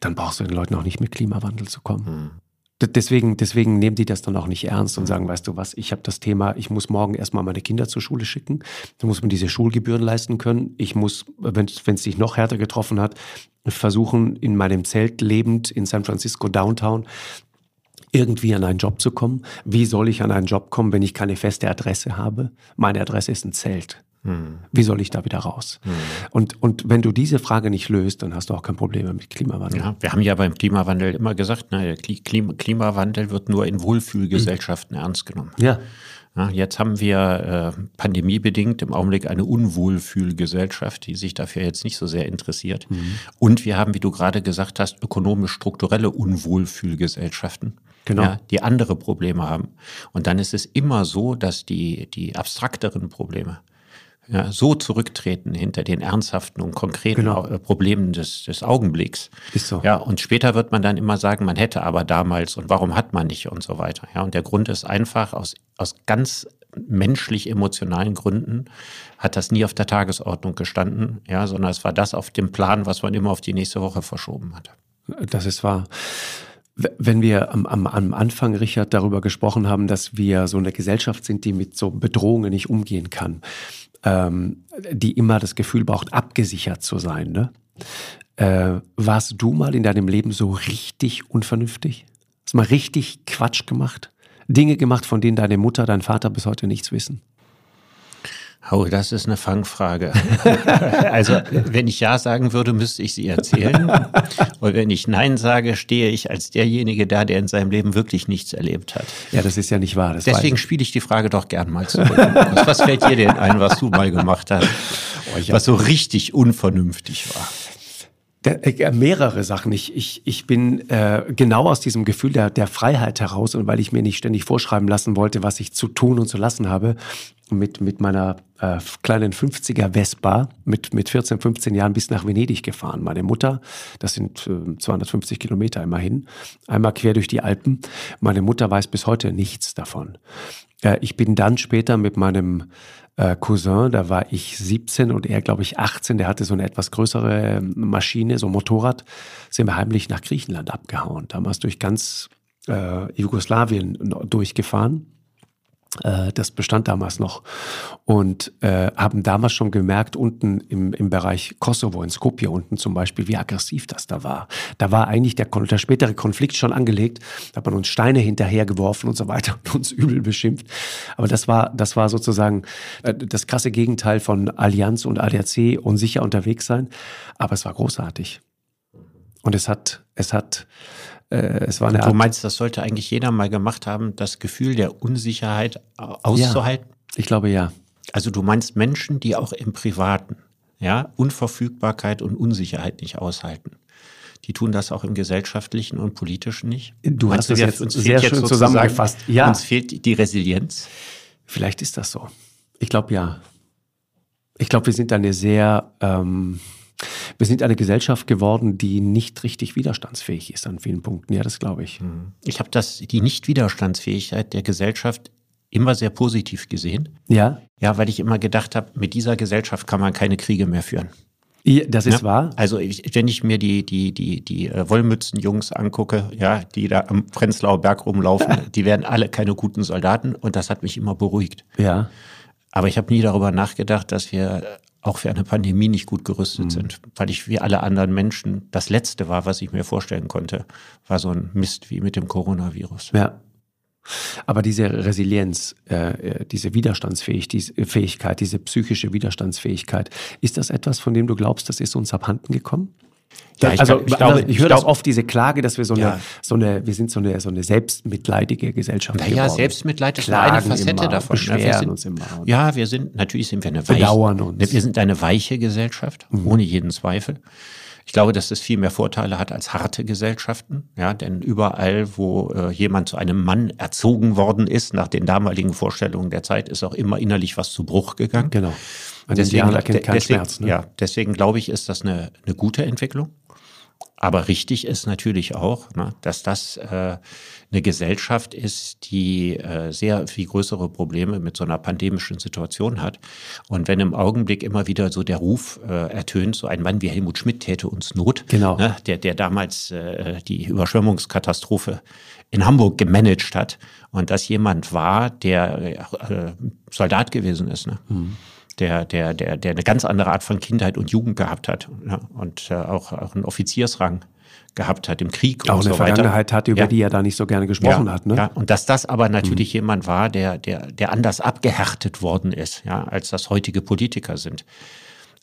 dann brauchst du den Leuten auch nicht mit Klimawandel zu kommen. Deswegen, deswegen nehmen die das dann auch nicht ernst und sagen, weißt du was, ich habe das Thema, ich muss morgen erstmal meine Kinder zur Schule schicken, dann muss man diese Schulgebühren leisten können. Ich muss, wenn es sich noch härter getroffen hat, versuchen, in meinem Zelt lebend in San Francisco Downtown irgendwie an einen Job zu kommen. Wie soll ich an einen Job kommen, wenn ich keine feste Adresse habe? Meine Adresse ist ein Zelt. Wie soll ich da wieder raus? Und, und wenn du diese Frage nicht löst, dann hast du auch kein Problem mehr mit Klimawandel. Ja, wir haben ja beim Klimawandel immer gesagt, ne, Klima, Klimawandel wird nur in Wohlfühlgesellschaften ernst genommen. Ja, Ja, jetzt haben wir äh, pandemiebedingt im Augenblick eine Unwohlfühlgesellschaft, die sich dafür jetzt nicht so sehr interessiert. Und wir haben, wie du gerade gesagt hast, ökonomisch-strukturelle Unwohlfühlgesellschaften, Genau. ja, die andere Probleme haben. Und dann ist es immer so, dass die, die abstrakteren Probleme ja, so zurücktreten hinter den ernsthaften und konkreten Genau. äh, Problemen des, des Augenblicks. Ist so. Ja, und später wird man dann immer sagen, man hätte aber damals und warum hat man nicht und so weiter. Ja, und der Grund ist einfach aus, aus ganz menschlich-emotionalen Gründen hat das nie auf der Tagesordnung gestanden, ja, sondern es war das auf dem Plan, was man immer auf die nächste Woche verschoben hat. Das ist wahr. Wenn wir am, am, am Anfang, Richard, darüber gesprochen haben, dass wir so eine Gesellschaft sind, die mit so Bedrohungen nicht umgehen kann, ähm, die immer das Gefühl braucht, abgesichert zu sein, ne? Äh, warst du mal in deinem Leben so richtig unvernünftig? Hast mal richtig Quatsch gemacht? Dinge gemacht, von denen deine Mutter, dein Vater bis heute nichts wissen? Oh, das ist eine Fangfrage. also, wenn ich Ja sagen würde, müsste ich sie erzählen. Und wenn ich Nein sage, stehe ich als derjenige da, der in seinem Leben wirklich nichts erlebt hat. Ja, das ist ja nicht wahr. Deswegen spiele ich die Frage doch gern mal zurück. Was, was fällt dir denn ein, was du mal gemacht hast, ich was so richtig unvernünftig war? Äh, mehrere Sachen. Ich, ich, ich bin äh, genau aus diesem Gefühl der, der Freiheit heraus und weil ich mir nicht ständig vorschreiben lassen wollte, was ich zu tun und zu lassen habe, mit, mit meiner äh, kleinen 50er Vespa mit, mit 14, 15 Jahren bis nach Venedig gefahren. Meine Mutter, das sind äh, 250 Kilometer immerhin, einmal quer durch die Alpen. Meine Mutter weiß bis heute nichts davon. Äh, ich bin dann später mit meinem äh, Cousin, da war ich 17 und er, glaube ich, 18, der hatte so eine etwas größere ähm, Maschine, so ein Motorrad, sind wir heimlich nach Griechenland abgehauen. Damals durch ganz äh, Jugoslawien durchgefahren. Äh, Das bestand damals noch. Und äh, haben damals schon gemerkt, unten im, im Bereich Kosovo, in Skopje unten zum Beispiel, wie aggressiv das da war. Da war eigentlich der, der spätere Konflikt schon angelegt. Da hat man uns Steine hinterhergeworfen und so weiter und uns übel beschimpft. Aber das war, das war sozusagen äh, das krasse Gegenteil von Allianz und ADAC und sicher unterwegs sein. Aber es war großartig. Und es hat, es hat, es war eine Du Art, meinst, das sollte eigentlich jeder mal gemacht haben, das Gefühl der Unsicherheit au- auszuhalten? ich glaube ja. Also du meinst Menschen, die auch im Privaten, ja, Unverfügbarkeit und Unsicherheit nicht aushalten. Die tun das auch im gesellschaftlichen und politischen nicht. Du Meinst hast es jetzt uns sehr jetzt schön zusammengefasst. Ja. Uns fehlt die Resilienz. Vielleicht ist das so. Ich glaube ja. Ich glaube, wir sind eine sehr, ähm, wir sind eine Gesellschaft geworden, die nicht richtig widerstandsfähig ist an vielen Punkten. Ja, das glaube ich. Ich habe das die Nichtwiderstandsfähigkeit der Gesellschaft immer sehr positiv gesehen. Ja, Ja, weil ich immer gedacht habe, mit dieser Gesellschaft kann man keine Kriege mehr führen. Das ist ja? wahr. Also ich, wenn ich mir die, die, die, die äh, Wollmützenjungs angucke, ja, die da am Prenzlauer Berg rumlaufen, die werden alle keine guten Soldaten und das hat mich immer beruhigt. Ja. Aber ich habe nie darüber nachgedacht, dass wir auch für eine Pandemie nicht gut gerüstet mhm. sind, weil ich wie alle anderen Menschen das Letzte war, was ich mir vorstellen konnte, war so ein Mist wie mit dem Coronavirus. Ja. Aber diese Resilienz, äh, äh diese Widerstandsfähigkeit, diese psychische Widerstandsfähigkeit, ist das etwas, von dem du glaubst, das ist uns abhanden gekommen? Ja, ich, also, ich, glaube, ich höre das oft, diese Klage, dass wir so eine, ja. so eine, wir sind so eine, so eine selbstmitleidige Gesellschaft naja, geworden. Selbstmitleid ist Klagen eine Facette immer, davon. Beschweren ja, wir sind, uns immer. Ja, wir sind, natürlich sind wir eine weiche, uns. wir sind eine weiche Gesellschaft, mhm. ohne jeden Zweifel. Ich glaube, dass es viel mehr Vorteile hat als harte Gesellschaften. Ja, denn überall, wo äh, jemand zu einem Mann erzogen worden ist, nach den damaligen Vorstellungen der Zeit, ist auch immer innerlich was zu Bruch gegangen. Genau. Ein deswegen, kennt keinen deswegen, Schmerz. Ne? Ja, deswegen glaube ich, ist das eine, eine gute Entwicklung. Aber richtig ist natürlich auch, ne, dass das äh, eine Gesellschaft ist, die äh, sehr viel größere Probleme mit so einer pandemischen Situation hat. Und wenn im Augenblick immer wieder so der Ruf äh, ertönt, so ein Mann wie Helmut Schmidt täte uns Not, genau. ne, der, der damals äh, die Überschwemmungskatastrophe in Hamburg gemanagt hat und das jemand war, der äh, Soldat gewesen ist. Ne? Mhm der, der, der, der eine ganz andere Art von Kindheit und Jugend gehabt hat ja, und äh, auch, auch einen Offiziersrang gehabt hat im Krieg auch und so eine Vergangenheit hat, über ja. die er da nicht so gerne gesprochen ja, hat. Ne? Ja, und dass das aber natürlich mhm. jemand war, der, der, der anders abgehärtet worden ist, ja, als das heutige Politiker sind.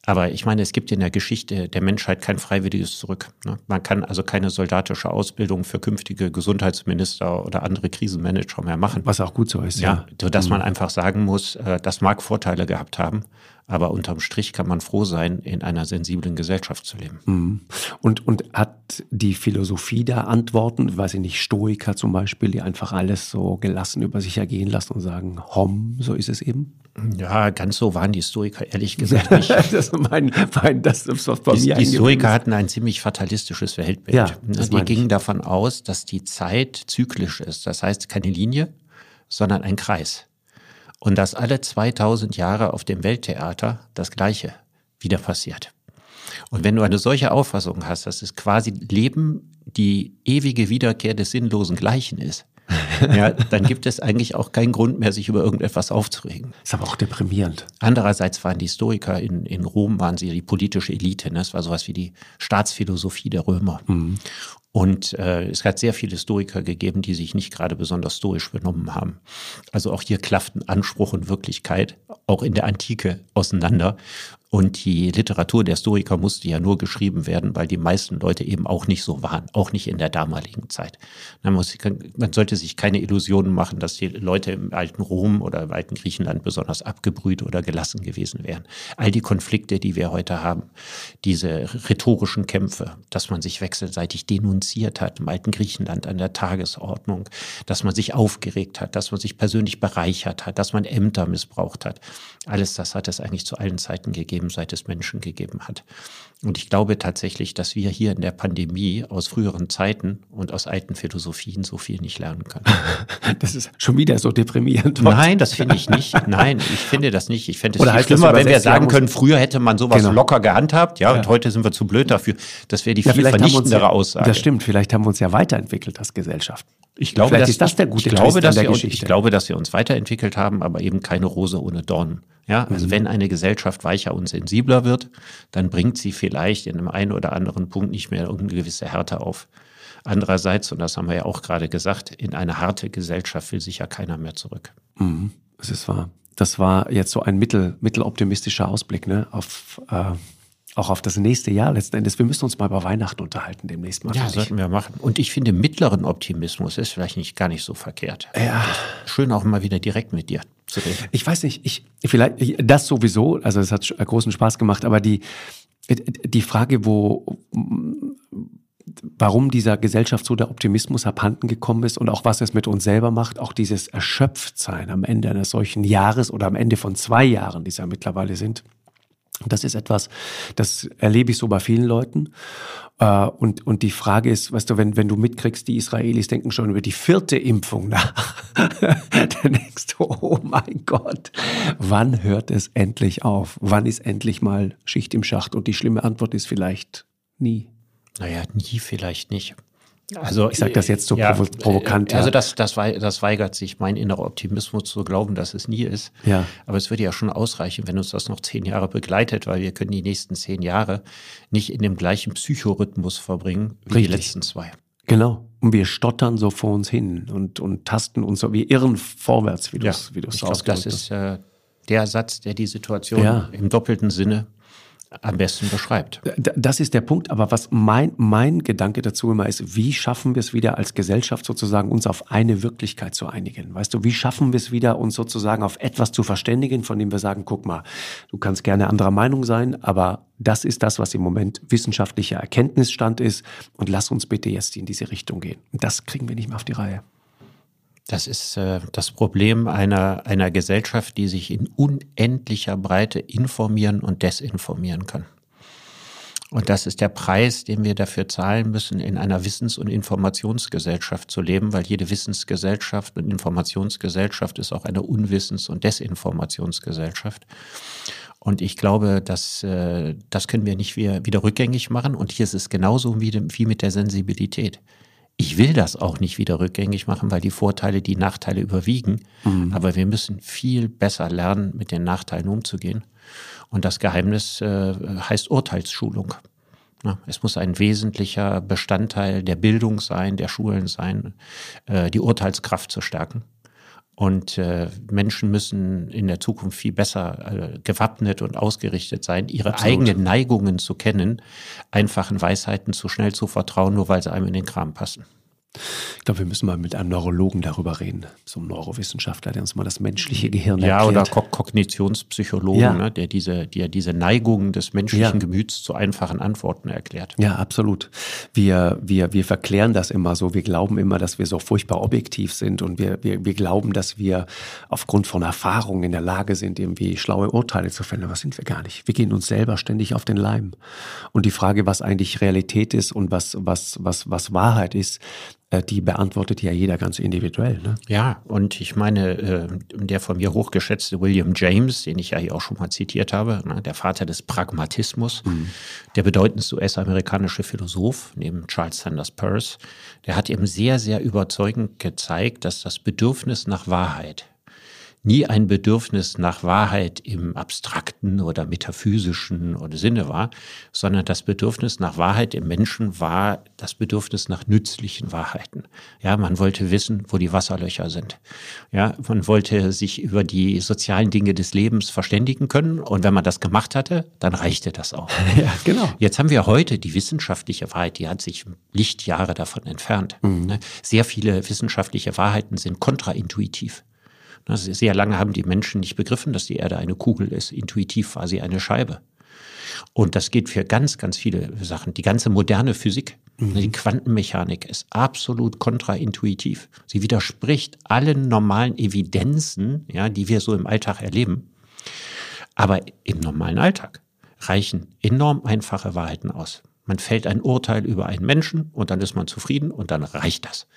Aber ich meine, es gibt in der Geschichte der Menschheit kein freiwilliges Zurück. Ne? Man kann also keine soldatische Ausbildung für künftige Gesundheitsminister oder andere Krisenmanager mehr machen. Was auch gut so ist, ja. ja. Sodass mhm. man einfach sagen muss, äh, das mag Vorteile gehabt haben, aber unterm Strich kann man froh sein, in einer sensiblen Gesellschaft zu leben. Mhm. Und, und hat die Philosophie da Antworten, weiß ich nicht, Stoiker zum Beispiel, die einfach alles so gelassen über sich ergehen lassen und sagen, hom, so ist es eben? Ja, ganz so waren die Stoiker ehrlich gesagt nicht. das, mein, mein, das ist was bei die, mir Die Stoiker hatten ein ziemlich fatalistisches Weltbild. Ja, die gingen davon aus, dass die Zeit zyklisch ist. Das heißt, keine Linie, sondern ein Kreis. Und dass alle 2000 Jahre auf dem Welttheater das Gleiche wieder passiert. Und wenn du eine solche Auffassung hast, dass es quasi Leben die ewige Wiederkehr des sinnlosen Gleichen ist, ja, dann gibt es eigentlich auch keinen Grund mehr, sich über irgendetwas aufzuregen. Ist aber auch deprimierend. Andererseits waren die Stoiker in, in Rom, waren sie die politische Elite. Ne? Das war sowas wie die Staatsphilosophie der Römer. Mhm. Und äh, es hat sehr viele Stoiker gegeben, die sich nicht gerade besonders stoisch benommen haben. Also auch hier klafften Anspruch und Wirklichkeit auch in der Antike auseinander. Und die Literatur der Stoiker musste ja nur geschrieben werden, weil die meisten Leute eben auch nicht so waren, auch nicht in der damaligen Zeit. Man, muss, man sollte sich keine Illusionen machen, dass die Leute im alten Rom oder im alten Griechenland besonders abgebrüht oder gelassen gewesen wären. All die Konflikte, die wir heute haben, diese rhetorischen Kämpfe, dass man sich wechselseitig denunziert hat im alten Griechenland an der Tagesordnung, dass man sich aufgeregt hat, dass man sich persönlich bereichert hat, dass man Ämter missbraucht hat. Alles das hat es eigentlich zu allen Zeiten gegeben gegeben, seit es Menschen gegeben hat. Und ich glaube tatsächlich, dass wir hier in der Pandemie aus früheren Zeiten und aus alten Philosophien so viel nicht lernen können. Das ist schon wieder so deprimierend. Nein, das finde ich nicht. Nein, ich finde das nicht. Ich fände es Oder viel schlimmer, wenn wir sagen können, früher hätte man sowas genau. locker gehandhabt, ja, ja, und heute sind wir zu blöd dafür. Das wäre die ja, viel vernichtendere ja, Aussage. Das stimmt. Vielleicht haben wir uns ja weiterentwickelt als Gesellschaft. Ich glaube, Vielleicht dass, ist das der gute ich glaube, dass wir, Ich glaube, dass wir uns weiterentwickelt haben, aber eben keine Rose ohne Dornen. Ja, also mhm. wenn eine Gesellschaft weicher und sensibler wird, dann bringt sie vielleicht in einem einen oder anderen Punkt nicht mehr irgendeine gewisse Härte auf. Andererseits, und das haben wir ja auch gerade gesagt, in eine harte Gesellschaft will sich ja keiner mehr zurück. Mhm, das ist wahr. Das war jetzt so ein mittel, mitteloptimistischer Ausblick ne, auf äh, auch auf das nächste Jahr letzten Endes. Wir müssen uns mal über Weihnachten unterhalten demnächst mal. Ja, sollten wir machen. Und ich finde, mittleren Optimismus ist vielleicht nicht gar nicht so verkehrt. Ja. Schön auch mal wieder direkt mit dir zu reden. Ich weiß nicht, ich, vielleicht, das sowieso, also es hat großen Spaß gemacht, aber die, die Frage, wo, warum dieser Gesellschaft so der Optimismus abhanden gekommen ist und auch was es mit uns selber macht, auch dieses Erschöpftsein am Ende eines solchen Jahres oder am Ende von zwei Jahren, die es ja mittlerweile sind, Das ist etwas, das erlebe ich so bei vielen Leuten. Äh, und, und die Frage ist, weißt du, wenn, wenn du mitkriegst, die Israelis denken schon über die vierte Impfung nach, dann denkst du, oh mein Gott, wann hört es endlich auf? Wann ist endlich mal Schicht im Schacht? Und die schlimme Antwort ist vielleicht nie. Naja, nie vielleicht nicht. Also ich sage das jetzt so ja, provokant. Also das, das, das weigert sich mein innerer Optimismus zu glauben, dass es nie ist. Ja. Aber es würde ja schon ausreichen, wenn uns das noch zehn Jahre begleitet, weil wir können die nächsten zehn Jahre nicht in dem gleichen Psychorhythmus verbringen wie Richtig. die letzten zwei. Genau. Und wir stottern so vor uns hin und, und tasten uns so, wir irren vorwärts, wie du es ja, wie Ich glaube, das ist äh, der Satz, der die Situation ja. im doppelten Sinne am besten beschreibt. Das ist der Punkt. Aber was mein, mein Gedanke dazu immer ist, wie schaffen wir es wieder als Gesellschaft sozusagen, uns auf eine Wirklichkeit zu einigen? Weißt du, wie schaffen wir es wieder, uns sozusagen auf etwas zu verständigen, von dem wir sagen, guck mal, du kannst gerne anderer Meinung sein, aber das ist das, was im Moment wissenschaftlicher Erkenntnisstand ist. Und lass uns bitte jetzt in diese Richtung gehen. Das kriegen wir nicht mehr auf die Reihe. Das ist äh, das Problem einer, einer Gesellschaft, die sich in unendlicher Breite informieren und desinformieren kann. Und das ist der Preis, den wir dafür zahlen müssen, in einer Wissens- und Informationsgesellschaft zu leben, weil jede Wissensgesellschaft und Informationsgesellschaft ist auch eine Unwissens- und Desinformationsgesellschaft. Und ich glaube, dass, äh, das können wir nicht wieder, rückgängig machen. Und hier ist es genauso wie mit der Sensibilität. Ich will das auch nicht wieder rückgängig machen, weil die Vorteile die Nachteile überwiegen. Mhm. Aber wir müssen viel besser lernen, mit den Nachteilen umzugehen. Und das Geheimnis äh, heißt Urteilsschulung. Ja, es muss ein wesentlicher Bestandteil der Bildung sein, der Schulen sein, äh, die Urteilskraft zu stärken. Und äh, Menschen müssen in der Zukunft viel besser äh, gewappnet und ausgerichtet sein, ihre Absolut. eigenen Neigungen zu kennen, einfachen Weisheiten zu schnell zu vertrauen, nur weil sie einem in den Kram passen. Ich glaube, wir müssen mal mit einem Neurologen darüber reden, so einem Neurowissenschaftler, der uns mal das menschliche Gehirn ja, erklärt. Ja, oder Ko Kognitionspsychologen, ja. ne, der diese, der diese Neigungen des menschlichen ja. Gemüts zu einfachen Antworten erklärt. Ja, absolut. Wir, wir, wir verklären das immer so. Wir glauben immer, dass wir so furchtbar objektiv sind und wir, wir, wir glauben, dass wir aufgrund von Erfahrungen in der Lage sind, irgendwie schlaue Urteile zu fällen. Aber sind wir gar nicht. Wir gehen uns selber ständig auf den Leim. Und die Frage, was eigentlich Realität ist und was, was, was, was Wahrheit ist, die beantwortet ja jeder ganz individuell. Ne? Ja, und ich meine, äh, der von mir hochgeschätzte William James, den ich ja hier auch schon mal zitiert habe, ne, der Vater des Pragmatismus, mhm. der bedeutendste US-amerikanische Philosoph neben Charles Sanders Peirce, der hat eben sehr, sehr überzeugend gezeigt, dass das Bedürfnis nach Wahrheit nie ein Bedürfnis nach Wahrheit im abstrakten oder metaphysischen oder Sinne war, sondern das Bedürfnis nach Wahrheit im Menschen war das Bedürfnis nach nützlichen Wahrheiten. Ja, man wollte wissen, wo die Wasserlöcher sind. Ja, man wollte sich über die sozialen Dinge des Lebens verständigen können und wenn man das gemacht hatte, dann reichte das auch. Ja, genau. Jetzt haben wir heute die wissenschaftliche Wahrheit, die hat sich Lichtjahre davon entfernt. Mhm. Ne? Sehr viele wissenschaftliche Wahrheiten sind kontraintuitiv. Sehr lange haben die Menschen nicht begriffen, dass die Erde eine Kugel ist. Intuitiv war sie eine Scheibe. Und das geht für ganz, ganz viele Sachen. Die ganze moderne Physik, mhm. die Quantenmechanik ist absolut kontraintuitiv. Sie widerspricht allen normalen Evidenzen, ja, die wir so im Alltag erleben. Aber im normalen Alltag reichen enorm einfache Wahrheiten aus. Man fällt ein Urteil über einen Menschen und dann ist man zufrieden und dann reicht das.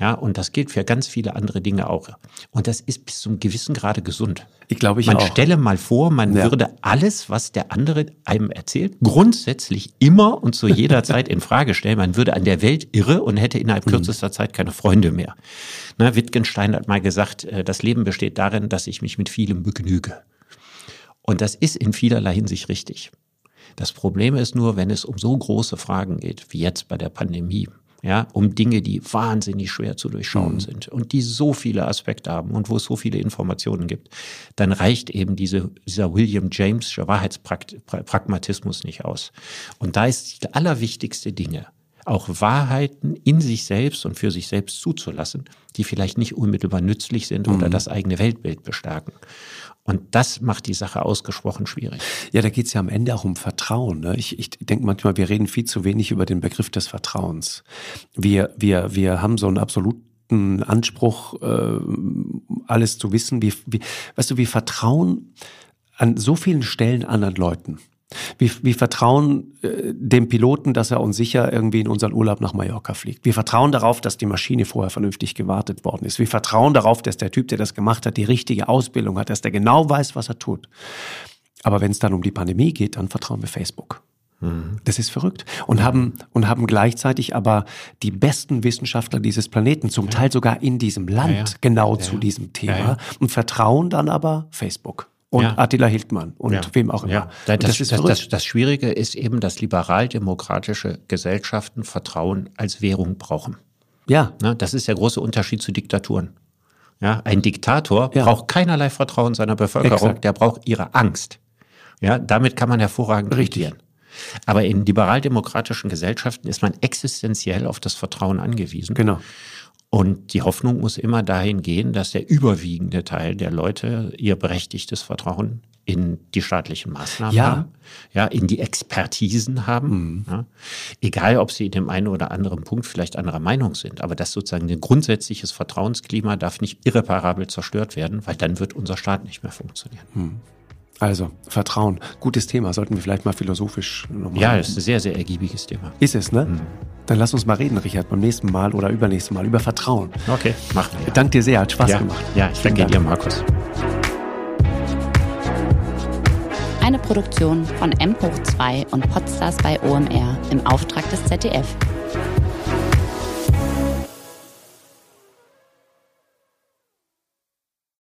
Ja, und das gilt für ganz viele andere Dinge auch. Und das ist bis zum gewissen Grade gesund. Ich glaube, ich man auch. stelle mal vor, man ja. würde alles, was der andere einem erzählt, grundsätzlich immer und zu jeder Zeit in Frage stellen. Man würde an der Welt irre und hätte innerhalb mhm. kürzester Zeit keine Freunde mehr. Na, Wittgenstein hat mal gesagt, äh, das Leben besteht darin, dass ich mich mit vielem begnüge. Und das ist in vielerlei Hinsicht richtig. Das Problem ist nur, wenn es um so große Fragen geht, wie jetzt bei der Pandemie, ja, um Dinge, die wahnsinnig schwer zu durchschauen mhm. sind und die so viele Aspekte haben und wo es so viele Informationen gibt, dann reicht eben diese, dieser William James'sche Wahrheitspragmatismus nicht aus. Und da ist die allerwichtigste Dinge, auch Wahrheiten in sich selbst und für sich selbst zuzulassen, die vielleicht nicht unmittelbar nützlich sind mhm. oder das eigene Weltbild bestärken. Und das macht die Sache ausgesprochen schwierig. Ja, da geht es ja am Ende auch um Vertrauen. Ne? Ich, ich denke manchmal, wir reden viel zu wenig über den Begriff des Vertrauens. Wir, wir, wir haben so einen absoluten Anspruch, äh, alles zu wissen. Wie, wie, weißt du, wie Vertrauen an so vielen Stellen anderen Leuten. Wir, wir vertrauen äh, dem Piloten, dass er uns sicher irgendwie in unseren Urlaub nach Mallorca fliegt. Wir vertrauen darauf, dass die Maschine vorher vernünftig gewartet worden ist. Wir vertrauen darauf, dass der Typ, der das gemacht hat, die richtige Ausbildung hat, dass der genau weiß, was er tut. Aber wenn es dann um die Pandemie geht, dann vertrauen wir Facebook. Mhm. Das ist verrückt. Und haben, und haben gleichzeitig aber die besten Wissenschaftler dieses Planeten, zum Teil sogar in diesem Land, ja, ja. genau ja, zu diesem Thema und vertrauen dann aber Facebook und ja. Attila Hildmann und ja. wem auch immer. Ja. Das, das, ist das, das, das, Schwierige ist eben, dass liberal-demokratische Gesellschaften Vertrauen als Währung brauchen. Ja. Ne, das ist der große Unterschied zu Diktaturen. Ja, ein Diktator braucht keinerlei Vertrauen seiner Bevölkerung, Exakt. der braucht ihre Angst. Ja, damit kann man hervorragend Richtig. regieren. Aber in liberal-demokratischen Gesellschaften ist man existenziell auf das Vertrauen angewiesen. Genau. Und die Hoffnung muss immer dahin gehen, dass der überwiegende Teil der Leute ihr berechtigtes Vertrauen in die staatlichen Maßnahmen ja. haben, ja, in die Expertisen haben. Mhm. Ja. Egal, ob sie in dem einen oder anderen Punkt vielleicht anderer Meinung sind. Aber das sozusagen ein grundsätzliches Vertrauensklima darf nicht irreparabel zerstört werden, weil dann wird unser Staat nicht mehr funktionieren. Mhm. Also, Vertrauen. Gutes Thema. Sollten wir vielleicht mal philosophisch nochmal. Ja, das ist ein sehr, sehr ergiebiges Thema. Ist es, ne? Mhm. Dann lass uns mal reden, Richard, beim nächsten Mal oder übernächsten Mal über Vertrauen. Okay, machen wir. Danke dir sehr, hat Spaß ja, gemacht. Ja, ich danke dir, Markus. Eine Produktion von M hoch 2 und Podstars bei OMR im Auftrag des ZDF.